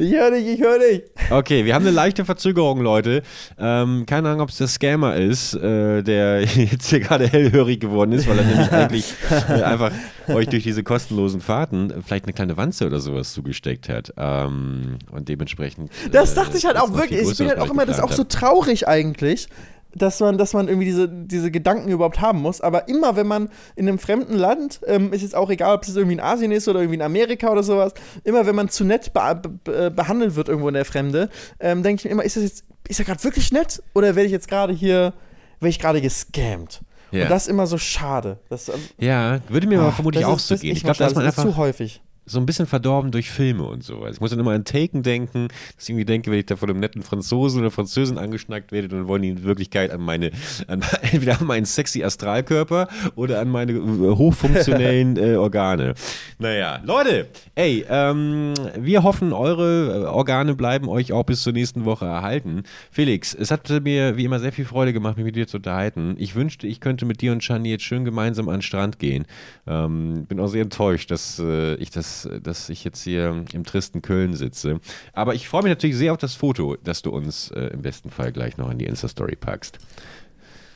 Ich höre dich, ich höre dich. Okay, wir haben eine leichte Verzögerung, Leute. Ähm, keine Ahnung, ob es der Scammer ist, äh, der jetzt hier gerade hellhörig geworden ist, weil er nämlich eigentlich äh, einfach euch durch diese kostenlosen Fahrten vielleicht eine kleine Wanze oder sowas zugesteckt hat. Ähm, und dementsprechend. Das dachte ich halt auch wirklich. Ich bin halt auch immer, das ist auch so traurig eigentlich dass man, dass man irgendwie diese, diese Gedanken überhaupt haben muss. Aber immer, wenn man in einem fremden Land, ähm, ist jetzt auch egal, ob es irgendwie in Asien ist oder irgendwie in Amerika oder sowas, immer wenn man zu nett be be behandelt wird irgendwo in der Fremde, ähm, denke ich mir immer, ist das jetzt, ist er gerade wirklich nett? Oder werde ich jetzt gerade hier, werde ich gerade gescammt? Ja. Und das ist immer so schade. Das, ähm, ja, würde mir aber vermutlich auch so gehen. Ich glaube, das ist einfach zu häufig so ein bisschen verdorben durch Filme und so. Also ich muss dann immer an Taken denken, dass ich irgendwie denke, wenn ich da von einem netten Franzosen oder Französin angeschnackt werde, dann wollen die in Wirklichkeit an meine, an, entweder an meinen sexy Astralkörper oder an meine äh, hochfunktionellen äh, Organe. Naja, Leute, ey, ähm, wir hoffen, eure äh, Organe bleiben euch auch bis zur nächsten Woche erhalten. Felix, es hat mir wie immer sehr viel Freude gemacht, mich mit dir zu unterhalten. Ich wünschte, ich könnte mit dir und Shani jetzt schön gemeinsam an den Strand gehen. Ähm, bin auch sehr enttäuscht, dass äh, ich das dass, ich jetzt hier im tristen Köln sitze. Aber ich freue mich natürlich sehr auf das Foto, das du uns äh, im besten Fall gleich noch in die Insta-Story packst.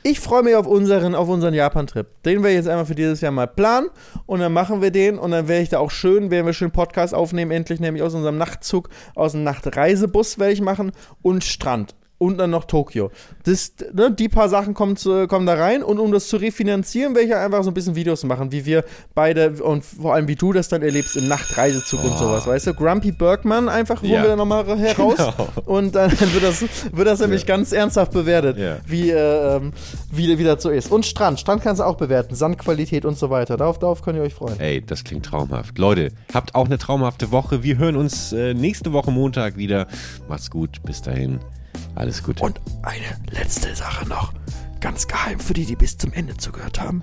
Ich freue mich auf unseren, auf unseren Japan-Trip. Den werde ich jetzt einmal für dieses Jahr mal planen und dann machen wir den und dann werde ich da auch schön, werden wir schön Podcast aufnehmen, endlich nämlich aus unserem Nachtzug, aus dem Nachtreisebus werde ich machen und Strand und dann noch Tokio. Das, ne, die paar Sachen kommen, zu, kommen da rein und um das zu refinanzieren, werde ich einfach so ein bisschen Videos machen, wie wir beide und vor allem wie du das dann erlebst im Nachtreisezug oh. und sowas, weißt du? Grumpy Bergman einfach holen ja. wir dann nochmal heraus genau. und dann wird das, wird das nämlich ja. ganz ernsthaft bewertet, ja. wie, äh, wie, wie das so ist. Und Strand, Strand kannst du auch bewerten, Sandqualität und so weiter. Darauf, darauf könnt ihr euch freuen. Ey, das klingt traumhaft. Leute, habt auch eine traumhafte Woche. Wir hören uns äh, nächste Woche Montag wieder. Macht's gut, bis dahin. Alles gut. Und eine letzte Sache noch. Ganz geheim für die, die bis zum Ende zugehört haben.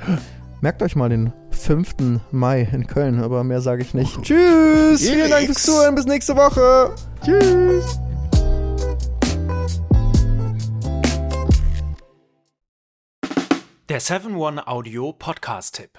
Merkt euch mal den 5. Mai in Köln, aber mehr sage ich nicht. Tschüss! Vielen Dank fürs Zuhören, bis nächste Woche! Tschüss! Der 7-One Audio Podcast-Tipp.